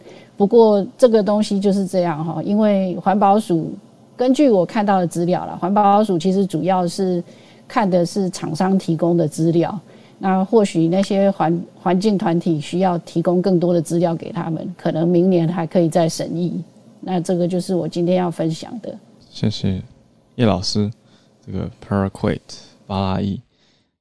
不过这个东西就是这样哈，因为环保署根据我看到的资料了，环保署其实主要是看的是厂商提供的资料，那或许那些环环境团体需要提供更多的资料给他们，可能明年还可以再审议。那这个就是我今天要分享的。谢谢叶老师，这个 Paraquat 巴拉伊，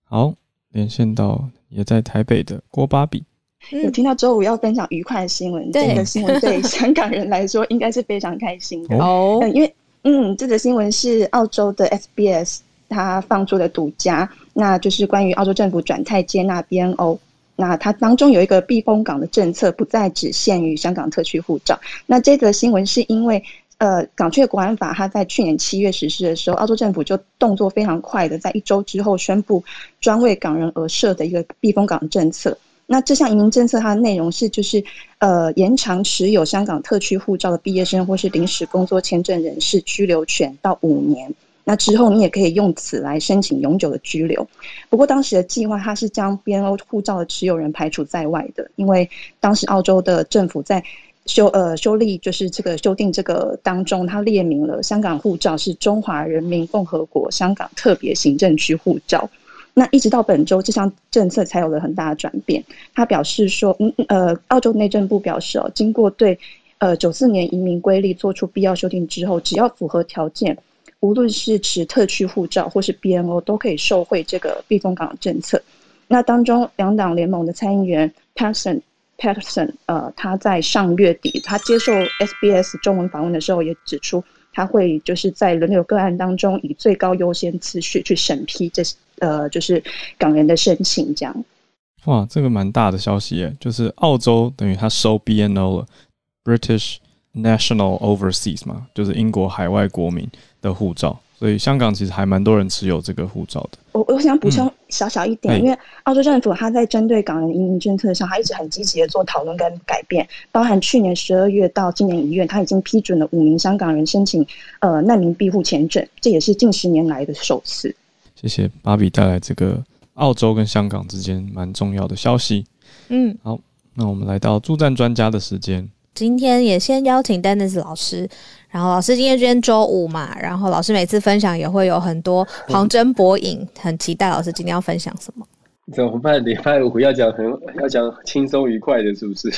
好，连线到也在台北的郭巴比，有听到周五要分享愉快的新闻，这个新闻对 *laughs* 香港人来说应该是非常开心的。哦，因为嗯，这个新闻是澳洲的 SBS 它放出的独家，那就是关于澳洲政府转态接纳 BNO，那它当中有一个避风港的政策，不再只限于香港特区护照，那这则新闻是因为。呃，港区的国安法，它在去年七月实施的时候，澳洲政府就动作非常快的，在一周之后宣布专为港人而设的一个避风港政策。那这项移民政策，它的内容是，就是呃，延长持有香港特区护照的毕业生或是临时工作签证人士居留权到五年。那之后，你也可以用此来申请永久的居留。不过，当时的计划，它是将 BNO 护照的持有人排除在外的，因为当时澳洲的政府在。修呃修例就是这个修订这个当中，它列明了香港护照是中华人民共和国香港特别行政区护照。那一直到本周，这项政策才有了很大的转变。他表示说，嗯呃，澳洲内政部表示哦，经过对呃九四年移民规例做出必要修订之后，只要符合条件，无论是持特区护照或是 BNO，都可以受惠这个避风港政策。那当中两党联盟的参议员 Person。Patterson，呃，他在上月底，他接受 SBS 中文访问的时候，也指出，他会就是在轮流个案当中，以最高优先次序去审批这呃，就是港人的申请。这样，哇，这个蛮大的消息耶，就是澳洲等于他收 BNO 了，British National Overseas 嘛，就是英国海外国民的护照。所以香港其实还蛮多人持有这个护照的。我我想补充小小一点，因为澳洲政府它在针对港人移民政策上，它一直很积极的做讨论跟改变，包含去年十二月到今年一月，它已经批准了五名香港人申请呃难民庇护签证，这也是近十年来的首次。谢谢芭比带来这个澳洲跟香港之间蛮重要的消息。嗯，好，那我们来到助战专家的时间。今天也先邀请 Dennis 老师，然后老师今天今天周五嘛，然后老师每次分享也会有很多旁征博引，很期待老师今天要分享什么。怎么办？礼拜五要讲很要讲轻松愉快的，是不是？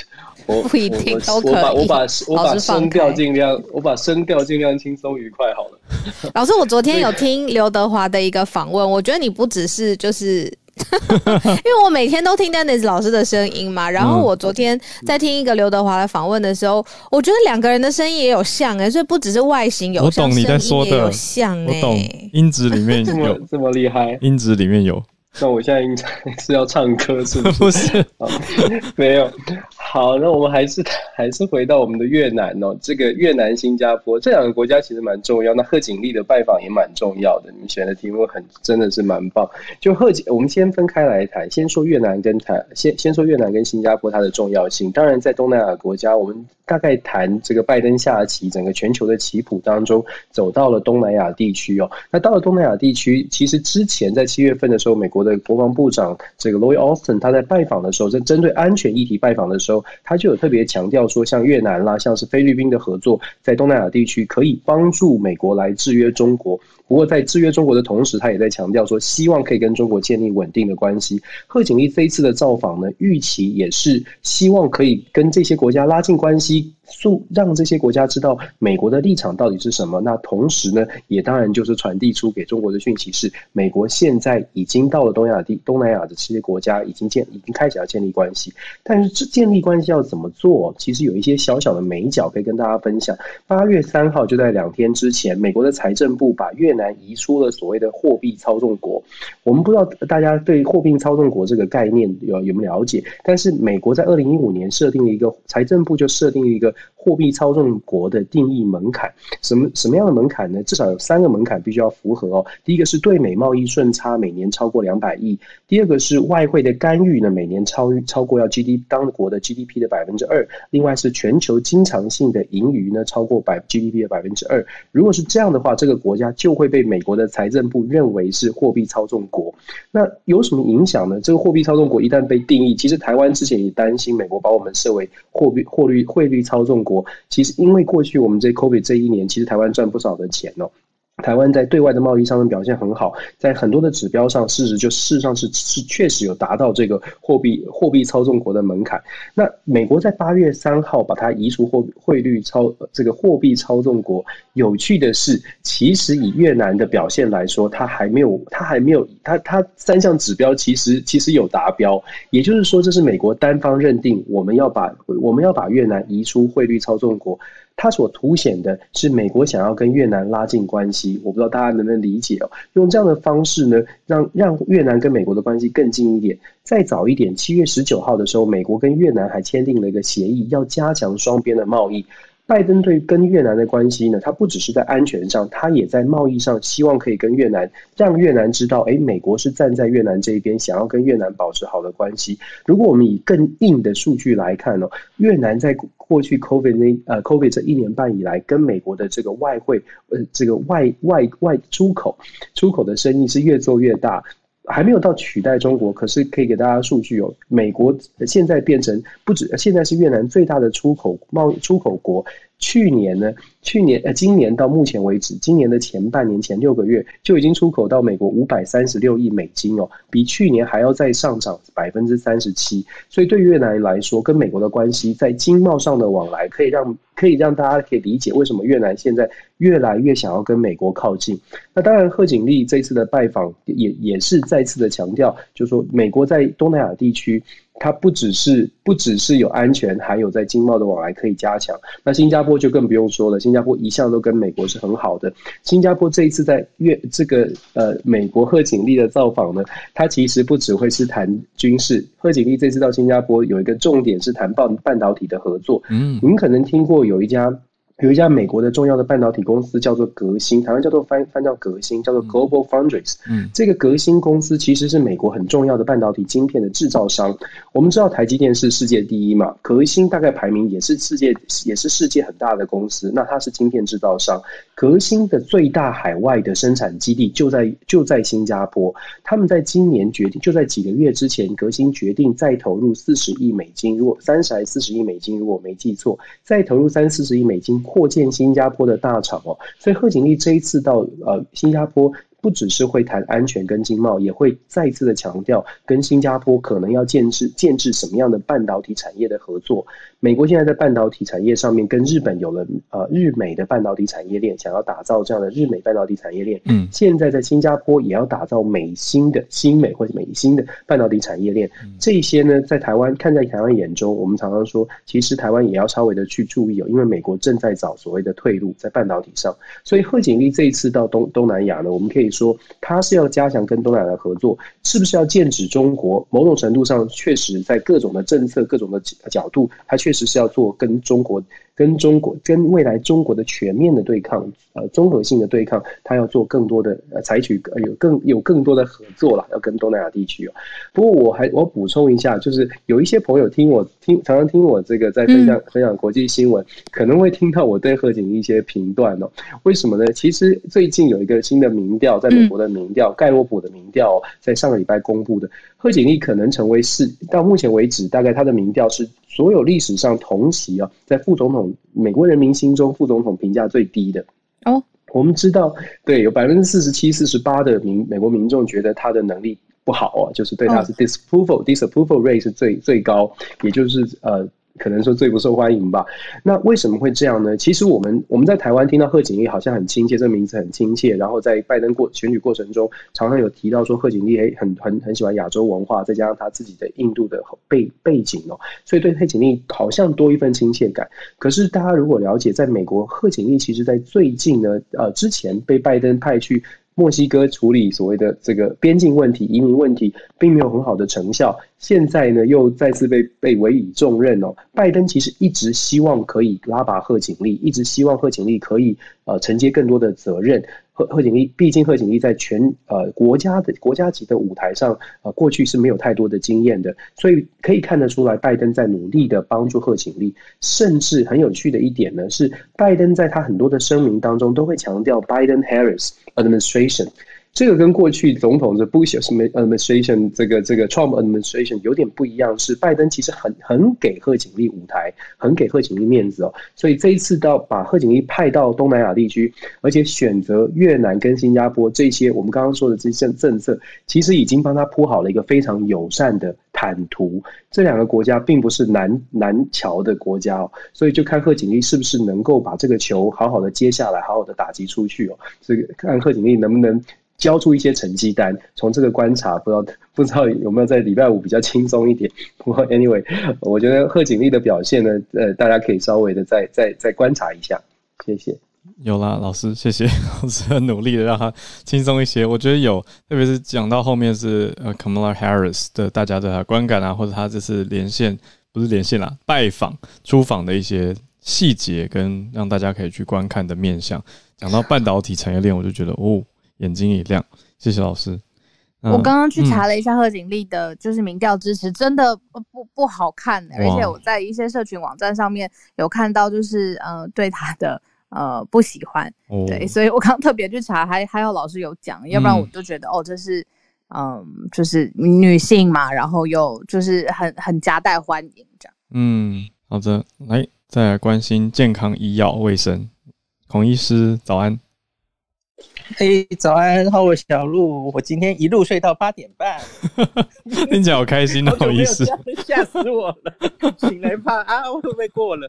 我 *laughs* 不一定都可以。我把我把我把声调尽量，我把声调尽量轻松愉快好了。*laughs* 老师，我昨天有听刘德华的一个访问，我觉得你不只是就是。*laughs* 因为我每天都听 Dennis 老师的声音嘛，然后我昨天在听一个刘德华的访问的时候，我觉得两个人的声音也有像哎，所以不只是外形有像，你在说的像哎，我懂音质里面有这么厉害，音质里面有。那我现在应该是要唱歌，是不是？*laughs* 没有。好，那我们还是还是回到我们的越南哦。这个越南、新加坡这两个国家其实蛮重要。那贺锦丽的拜访也蛮重要的。你们选的题目很真的是蛮棒。就贺锦，我们先分开来谈。先说越南跟台，先先说越南跟新加坡它的重要性。当然，在东南亚国家，我们大概谈这个拜登下棋，整个全球的棋谱当中，走到了东南亚地区哦。那到了东南亚地区，其实之前在七月份的时候，美国的国防部长这个 Lloyd Austin 他在拜访的时候，在针对安全议题拜访的时候。他就有特别强调说，像越南啦，像是菲律宾的合作，在东南亚地区可以帮助美国来制约中国。不过，在制约中国的同时，他也在强调说，希望可以跟中国建立稳定的关系。贺锦丽这一次的造访呢，预期也是希望可以跟这些国家拉近关系，速让这些国家知道美国的立场到底是什么。那同时呢，也当然就是传递出给中国的讯息是，美国现在已经到了东亚地东南亚的这些国家已经建已经开始要建立关系，但是这建立关系要怎么做？其实有一些小小的美角可以跟大家分享。八月三号就在两天之前，美国的财政部把越南移出了所谓的货币操纵国。我们不知道大家对货币操纵国这个概念有有没有了解？但是美国在二零一五年设定了一个财政部就设定了一个货币操纵国的定义门槛。什么什么样的门槛呢？至少有三个门槛必须要符合哦。第一个是对美贸易顺差每年超过两百亿；第二个是外汇的干预呢每年超超过要 GDP 当国的 GDP 的百分之二；另外是全球经常性的盈余呢超过百 GDP 的百分之二。如果是这样的话，这个国家就会被美国的财政部认为是货币操纵国。那有什么影响呢？这个货币操纵国一旦被定义，其实台湾之前也担心美国把我们设为货币货率汇率操中国。其实因为过去我们这 COVID 这一年，其实台湾赚不少的钱哦。台湾在对外的贸易上面表现很好，在很多的指标上，事实就事实上是是确实有达到这个货币货币操纵国的门槛。那美国在八月三号把它移除货汇率操这个货币操纵国。有趣的是，其实以越南的表现来说，它还没有它还没有它它三项指标其实其实有达标。也就是说，这是美国单方认定我们要把我们要把越南移出汇率操纵国。它所凸显的是美国想要跟越南拉近关系，我不知道大家能不能理解哦。用这样的方式呢，让让越南跟美国的关系更近一点。再早一点，七月十九号的时候，美国跟越南还签订了一个协议，要加强双边的贸易。拜登对跟越南的关系呢，他不只是在安全上，他也在贸易上，希望可以跟越南，让越南知道，哎，美国是站在越南这一边，想要跟越南保持好的关系。如果我们以更硬的数据来看呢，越南在过去 COVID 那呃 COVID 这一年半以来，跟美国的这个外汇呃这个外外外出口出口的生意是越做越大。还没有到取代中国，可是可以给大家数据哦。美国现在变成不止，现在是越南最大的出口贸出口国。去年呢？去年呃，今年到目前为止，今年的前半年前六个月就已经出口到美国五百三十六亿美金哦，比去年还要再上涨百分之三十七。所以对越南来说，跟美国的关系在经贸上的往来，可以让可以让大家可以理解为什么越南现在越来越想要跟美国靠近。那当然，贺锦丽这次的拜访也也是再次的强调，就是说美国在东南亚地区。它不只是不只是有安全，还有在经贸的往来可以加强。那新加坡就更不用说了，新加坡一向都跟美国是很好的。新加坡这一次在越这个呃美国贺锦丽的造访呢，它其实不只会是谈军事。贺锦丽这次到新加坡有一个重点是谈半半导体的合作。嗯，您可能听过有一家。有一家美国的重要的半导体公司叫做革新，台湾叫做翻翻叫革新，叫做 Global Foundries。嗯，这个革新公司其实是美国很重要的半导体晶片的制造商。我们知道台积电是世界第一嘛，革新大概排名也是世界也是世界很大的公司。那它是晶片制造商，革新的最大海外的生产基地就在就在新加坡。他们在今年决定，就在几个月之前，革新决定再投入四十亿美金，如果三十还四十亿美金，如果我没记错，再投入三四十亿美金。扩建新加坡的大厂哦，所以贺锦丽这一次到呃新加坡。不只是会谈安全跟经贸，也会再次的强调跟新加坡可能要建制建制什么样的半导体产业的合作。美国现在在半导体产业上面跟日本有了呃日美的半导体产业链，想要打造这样的日美半导体产业链。嗯，现在在新加坡也要打造美新的新美或者美新的半导体产业链。这些呢，在台湾看在台湾眼中，我们常常说，其实台湾也要稍微的去注意哦，因为美国正在找所谓的退路在半导体上。所以贺锦丽这一次到东东南亚呢，我们可以。说他是要加强跟东南亚的合作，是不是要剑指中国？某种程度上，确实在各种的政策、各种的角度，他确实是要做跟中国。跟中国、跟未来中国的全面的对抗，呃，综合性的对抗，他要做更多的，呃，采取有更有更多的合作了，要跟东南亚地区哦。不过我还我补充一下，就是有一些朋友听我听，常常听我这个在分享分享国际新闻，可能会听到我对贺锦一些评断哦。为什么呢？其实最近有一个新的民调，在美国的民调，盖洛普的民调，在上个礼拜公布的，贺锦丽可能成为是到目前为止，大概他的民调是。所有历史上同期啊，在副总统美国人民心中，副总统评价最低的哦。我们知道，对，有百分之四十七、四十八的民美国民众觉得他的能力不好哦，就是对他是 disapproval disapproval rate 是最最高，也就是呃可能说最不受欢迎吧。那为什么会这样呢？其实我们我们在台湾听到贺锦丽好像很亲切，这个名字很亲切。然后在拜登过选举过程中，常常有提到说贺锦丽诶很很很喜欢亚洲文化，再加上他自己的印度的背背景哦，所以对贺锦丽好像多一份亲切感。可是大家如果了解，在美国贺锦丽其实在最近呢，呃，之前被拜登派去。墨西哥处理所谓的这个边境问题、移民问题，并没有很好的成效。现在呢，又再次被被委以重任哦。拜登其实一直希望可以拉拔贺锦丽，一直希望贺锦丽可以呃承接更多的责任。贺贺锦丽，毕竟贺锦丽在全呃国家的国家级的舞台上，呃过去是没有太多的经验的，所以可以看得出来，拜登在努力的帮助贺锦丽。甚至很有趣的一点呢，是拜登在他很多的声明当中都会强调 Biden Harris administration。这个跟过去总统的 Bush administration 这个这个 Trump administration 有点不一样，是拜登其实很很给贺锦丽舞台，很给贺锦丽面子哦。所以这一次到把贺锦丽派到东南亚地区，而且选择越南跟新加坡这些我们刚刚说的这些政策，其实已经帮他铺好了一个非常友善的坦途。这两个国家并不是南南桥的国家哦，所以就看贺锦丽是不是能够把这个球好好的接下来，好好的打击出去哦。这个看贺锦丽能不能。交出一些成绩单，从这个观察，不知道不知道有没有在礼拜五比较轻松一点。*laughs* 不过 anyway，我觉得贺锦丽的表现呢，呃，大家可以稍微的再再再观察一下。谢谢。有啦，老师，谢谢 *laughs* 老师很努力的让他轻松一些。我觉得有，特别是讲到后面是呃，Kamala Harris 的大家的观感啊，或者他这次连线不是连线啦，拜访出访的一些细节跟让大家可以去观看的面向。讲到半导体产业链，我就觉得哦。眼睛一亮，谢谢老师。我刚刚去查了一下贺锦丽的，就是民调支持，真的不不好看。而且我在一些社群网站上面有看到，就是呃对他的呃不喜欢。对，所以我刚特别去查，还还有老师有讲，要不然我就觉得哦，这是嗯，就是女性嘛，然后又就是很很夹带欢迎这样。嗯，好的，来再来关心健康医药卫生，孔医师早安。嘿，早安，浩伟小鹿，我今天一路睡到八点半，*laughs* 听起来好开心，不 *laughs* 好意思，吓死我了，*laughs* 醒来怕啊，会不会过了？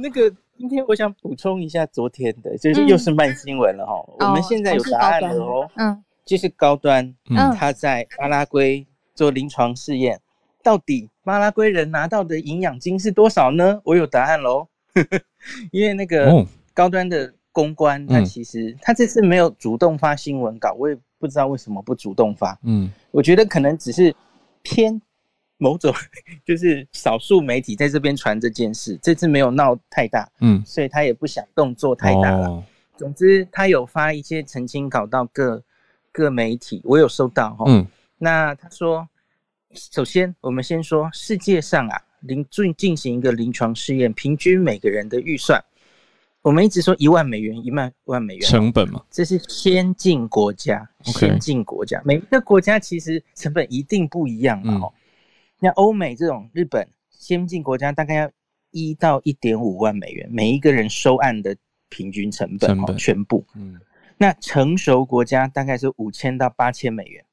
那个，今天我想补充一下昨天的，就是又是慢新闻了哈，我们现在有答案了哦，嗯，就是高端，嗯，他在巴拉圭做临床试验，到底巴拉圭人拿到的营养金是多少呢？我有答案喽，因为那个高端的。公关，他其实他这次没有主动发新闻稿，我也不知道为什么不主动发。嗯，我觉得可能只是偏某种，*laughs* 就是少数媒体在这边传这件事，这次没有闹太大。嗯，所以他也不想动作太大了。总之，他有发一些澄清稿到各各媒体，我有收到哈。嗯，那他说，首先我们先说世界上啊，临进进行一个临床试验，平均每个人的预算。我们一直说一万美元，一万万美元成本嘛，这是先进国家，先进国家，每一个国家其实成本一定不一样嘛。哦，那欧美这种日本先进国家大概要一到一点五万美元，每一个人收案的平均成本哦，全部。嗯，那成熟国家大概是五千到八千美元，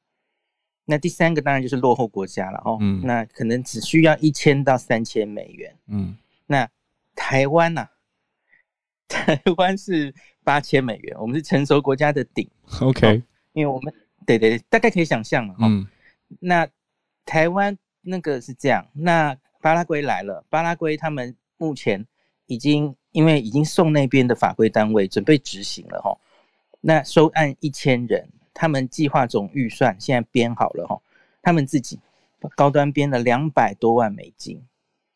那第三个当然就是落后国家了哦。嗯，那可能只需要一千到三千美元。嗯，那台湾呢？台湾是八千美元，我们是成熟国家的顶。OK，因为我们对对对，大概可以想象了哈。那台湾那个是这样，那巴拉圭来了，巴拉圭他们目前已经因为已经送那边的法规单位准备执行了哈。那收案一千人，他们计划总预算现在编好了哈，他们自己高端编了两百多万美金。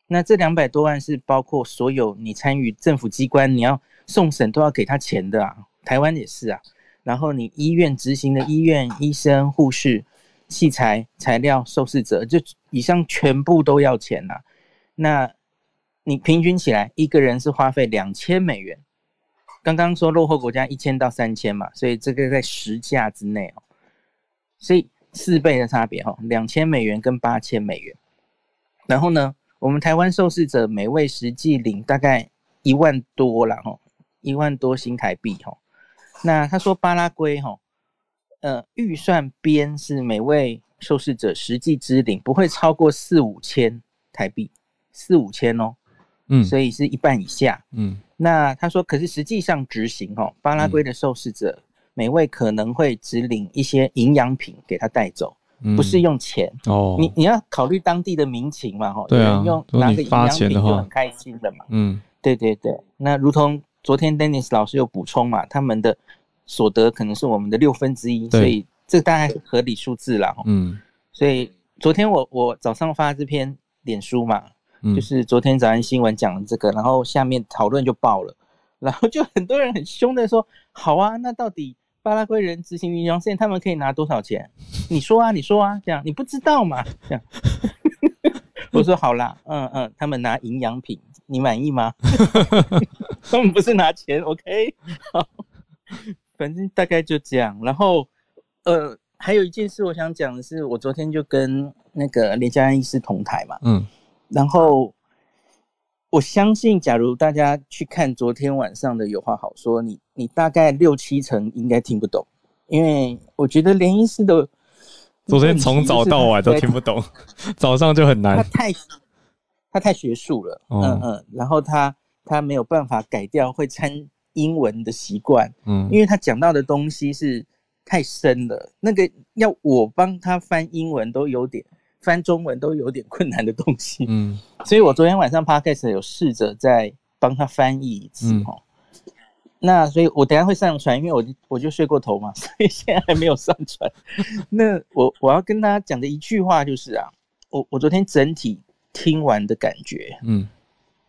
那这两百多万是包括所有你参与政府机关，你要送审都要给他钱的啊，台湾也是啊。然后你医院执行的医院医生、护士、器材、材料、受试者，就以上全部都要钱呐。那你平均起来一个人是花费两千美元。刚刚说落后国家一千到三千嘛，所以这个在十价之内哦。所以四倍的差别哈，两千美元跟八千美元。然后呢？我们台湾受试者每位实际领大概一万多了哈，一万多新台币哈。那他说巴拉圭哈，呃，预算编是每位受试者实际支领不会超过四五千台币，四五千哦。嗯，所以是一半以下，嗯。那他说，可是实际上执行哦，巴拉圭的受试者每位可能会只领一些营养品给他带走，不是用钱哦。你你要考虑当地的民情嘛，哈，对啊，用拿个营养品就很开心的嘛，嗯，对对对。那如同昨天 Dennis 老师有补充嘛，他们的所得可能是我们的六分之一，所以这大概合理数字啦，嗯。所以昨天我我早上发这篇脸书嘛。就是昨天早安新闻讲这个，然后下面讨论就爆了，然后就很多人很凶的说：“好啊，那到底巴拉圭人执行云阳线，他们可以拿多少钱？你说啊，你说啊，这样你不知道嘛？这样，*laughs* 我说好啦，嗯嗯，他们拿营养品，你满意吗？*laughs* 他们不是拿钱，OK？好，反正大概就这样。然后，呃，还有一件事我想讲的是，我昨天就跟那个连家安医师同台嘛，嗯。然后，我相信，假如大家去看昨天晚上的有话好说，你你大概六七成应该听不懂，因为我觉得连医师的昨天从早到晚都听不懂，*laughs* 早上就很难。他太他太学术了，嗯嗯，然后他他没有办法改掉会掺英文的习惯，嗯，因为他讲到的东西是太深了，那个要我帮他翻英文都有点。翻中文都有点困难的东西，嗯，所以我昨天晚上 podcast 有试着再帮他翻译一次哈。那所以我等下会上传，因为我我就睡过头嘛，*laughs* 所以现在还没有上传。那我我要跟大家讲的一句话就是啊，我我昨天整体听完的感觉，嗯，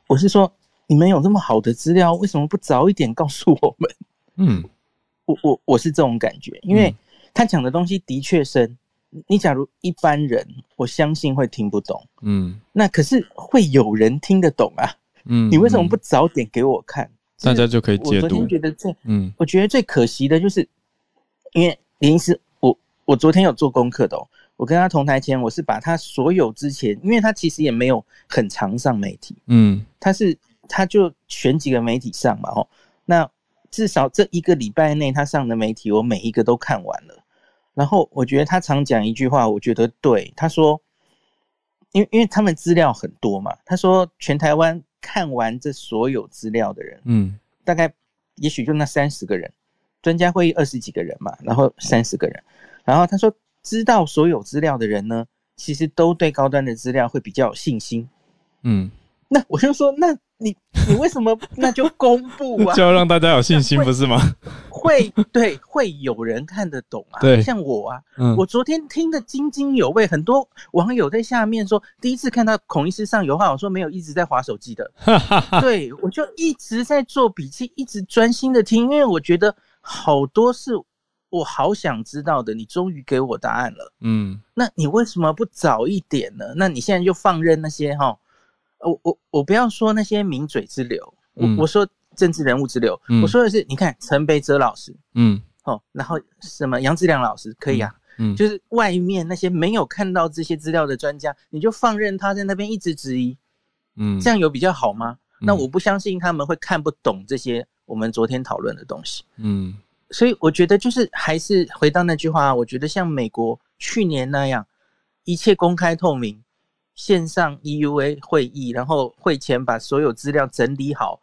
我是说你们有这么好的资料，为什么不早一点告诉我们？嗯，我我我是这种感觉，因为他讲的东西的确深。你假如一般人，我相信会听不懂，嗯，那可是会有人听得懂啊，嗯，你为什么不早点给我看？大家就可以解读。我昨天觉得最，嗯，我觉得最可惜的就是，因为林医师，我我昨天有做功课的，哦，我跟他同台前，我是把他所有之前，因为他其实也没有很常上媒体，嗯，他是他就选几个媒体上嘛，哦，那至少这一个礼拜内他上的媒体，我每一个都看完了。然后我觉得他常讲一句话，我觉得对。他说，因为因为他们资料很多嘛，他说全台湾看完这所有资料的人，嗯，大概也许就那三十个人，专家会议二十几个人嘛，然后三十个人，然后他说知道所有资料的人呢，其实都对高端的资料会比较有信心，嗯。那我就说，那你你为什么 *laughs* 那就公布啊？就要让大家有信心，不是吗？会对，会有人看得懂啊。对，像我啊，我昨天听得津津有味，很多网友在下面说，第一次看到孔医师上油画，我说没有一直在划手机的。*laughs* 对，我就一直在做笔记，一直专心的听，因为我觉得好多是我好想知道的，你终于给我答案了。嗯，那你为什么不早一点呢？那你现在就放任那些哈？我我我不要说那些名嘴之流，我我说政治人物之流，我说的是，你看陈北哲老师，嗯，哦，然后什么杨志良老师可以啊，嗯，就是外面那些没有看到这些资料的专家，你就放任他在那边一直质疑，嗯，这样有比较好吗？那我不相信他们会看不懂这些我们昨天讨论的东西，嗯，所以我觉得就是还是回到那句话，我觉得像美国去年那样，一切公开透明。线上 EUA 会议，然后会前把所有资料整理好，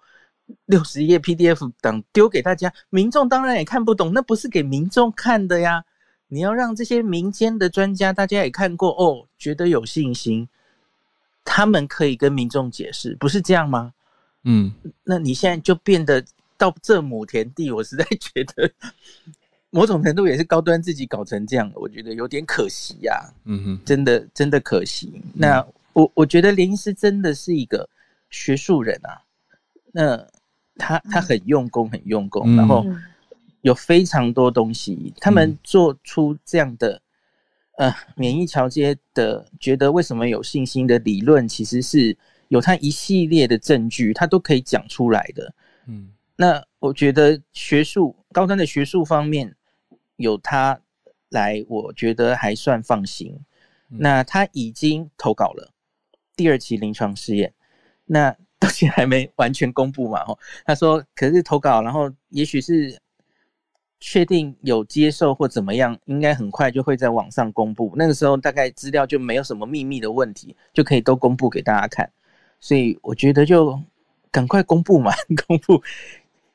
六十页 PDF 等丢给大家，民众当然也看不懂，那不是给民众看的呀。你要让这些民间的专家，大家也看过哦，觉得有信心，他们可以跟民众解释，不是这样吗？嗯，那你现在就变得到这亩田地，我实在觉得。某种程度也是高端自己搞成这样的，我觉得有点可惜呀。嗯哼，真的真的可惜。那我我觉得林医师真的是一个学术人啊。那他他很用功，很用功，然后有非常多东西。他们做出这样的呃免疫桥接的，觉得为什么有信心的理论，其实是有他一系列的证据，他都可以讲出来的。嗯，那我觉得学术高端的学术方面。有他来，我觉得还算放心。那他已经投稿了第二期临床试验，那 *laughs* 到现在还没完全公布嘛？吼，他说可是投稿，然后也许是确定有接受或怎么样，应该很快就会在网上公布。那个时候大概资料就没有什么秘密的问题，就可以都公布给大家看。所以我觉得就赶快公布嘛，*laughs* 公布。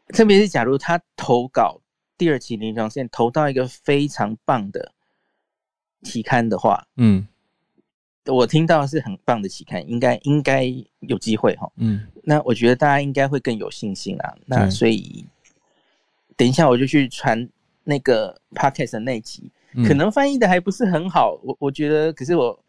特别是假如他投稿第二期临床线投到一个非常棒的期刊的话，嗯，我听到是很棒的期刊，应该应该有机会哈。嗯，那我觉得大家应该会更有信心啊。那所以等一下我就去传那个 podcast 的那集，可能翻译的还不是很好，我我觉得，可是我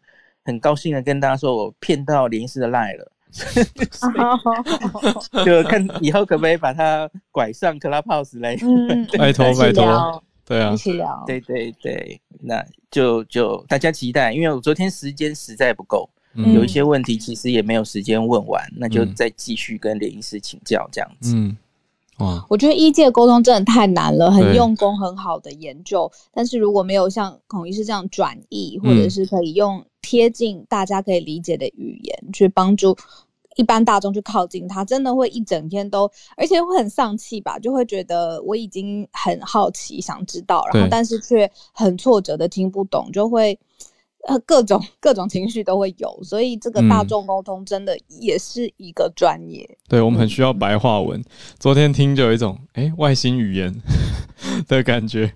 很高兴的跟大家说我骗到连氏的赖了。*laughs* 就看以后可不可以把它拐上 Clubhouse 来，*laughs* 拜托拜托，对啊，一起聊，对对对，那就就大家期待，因为我昨天时间实在不够，有一些问题其实也没有时间问完，那就再继续跟连医师请教这样子。嗯，哇，我觉得医界沟通真的太难了，很用功很好的研究，但是如果没有像孔医师这样转译，或者是可以用。贴近大家可以理解的语言，去帮助一般大众去靠近他，真的会一整天都，而且会很丧气吧？就会觉得我已经很好奇，想知道，然后但是却很挫折的听不懂，就会呃各种各种情绪都会有。所以这个大众沟通真的也是一个专业。对我们很需要白话文。昨天听就有一种哎外星语言 *laughs* 的感觉。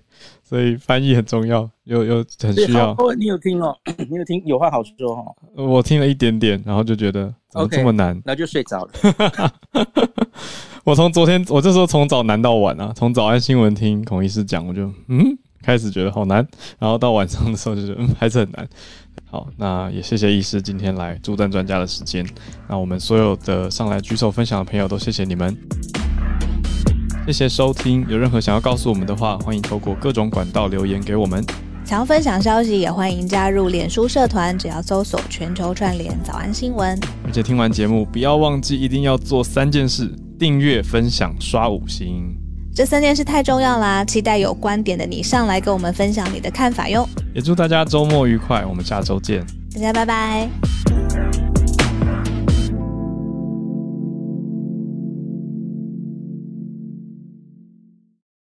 所以翻译很重要，有有很需要。你有听哦？*clears throat* 你有听？有话好说哦。我听了一点点，然后就觉得怎么这么难？那就睡着了。*laughs* 我从昨天，我这时候从早难到晚啊，从早安新闻听孔医师讲，我就嗯开始觉得好难，然后到晚上的时候就觉得嗯还是很难。好，那也谢谢医师今天来助战专家的时间。那我们所有的上来举手分享的朋友都谢谢你们。谢谢收听，有任何想要告诉我们的话，欢迎透过各种管道留言给我们。想要分享消息，也欢迎加入脸书社团，只要搜索“全球串联早安新闻”。而且听完节目，不要忘记一定要做三件事：订阅、分享、刷五星。这三件事太重要啦！期待有观点的你上来跟我们分享你的看法哟。也祝大家周末愉快，我们下周见。大家拜拜。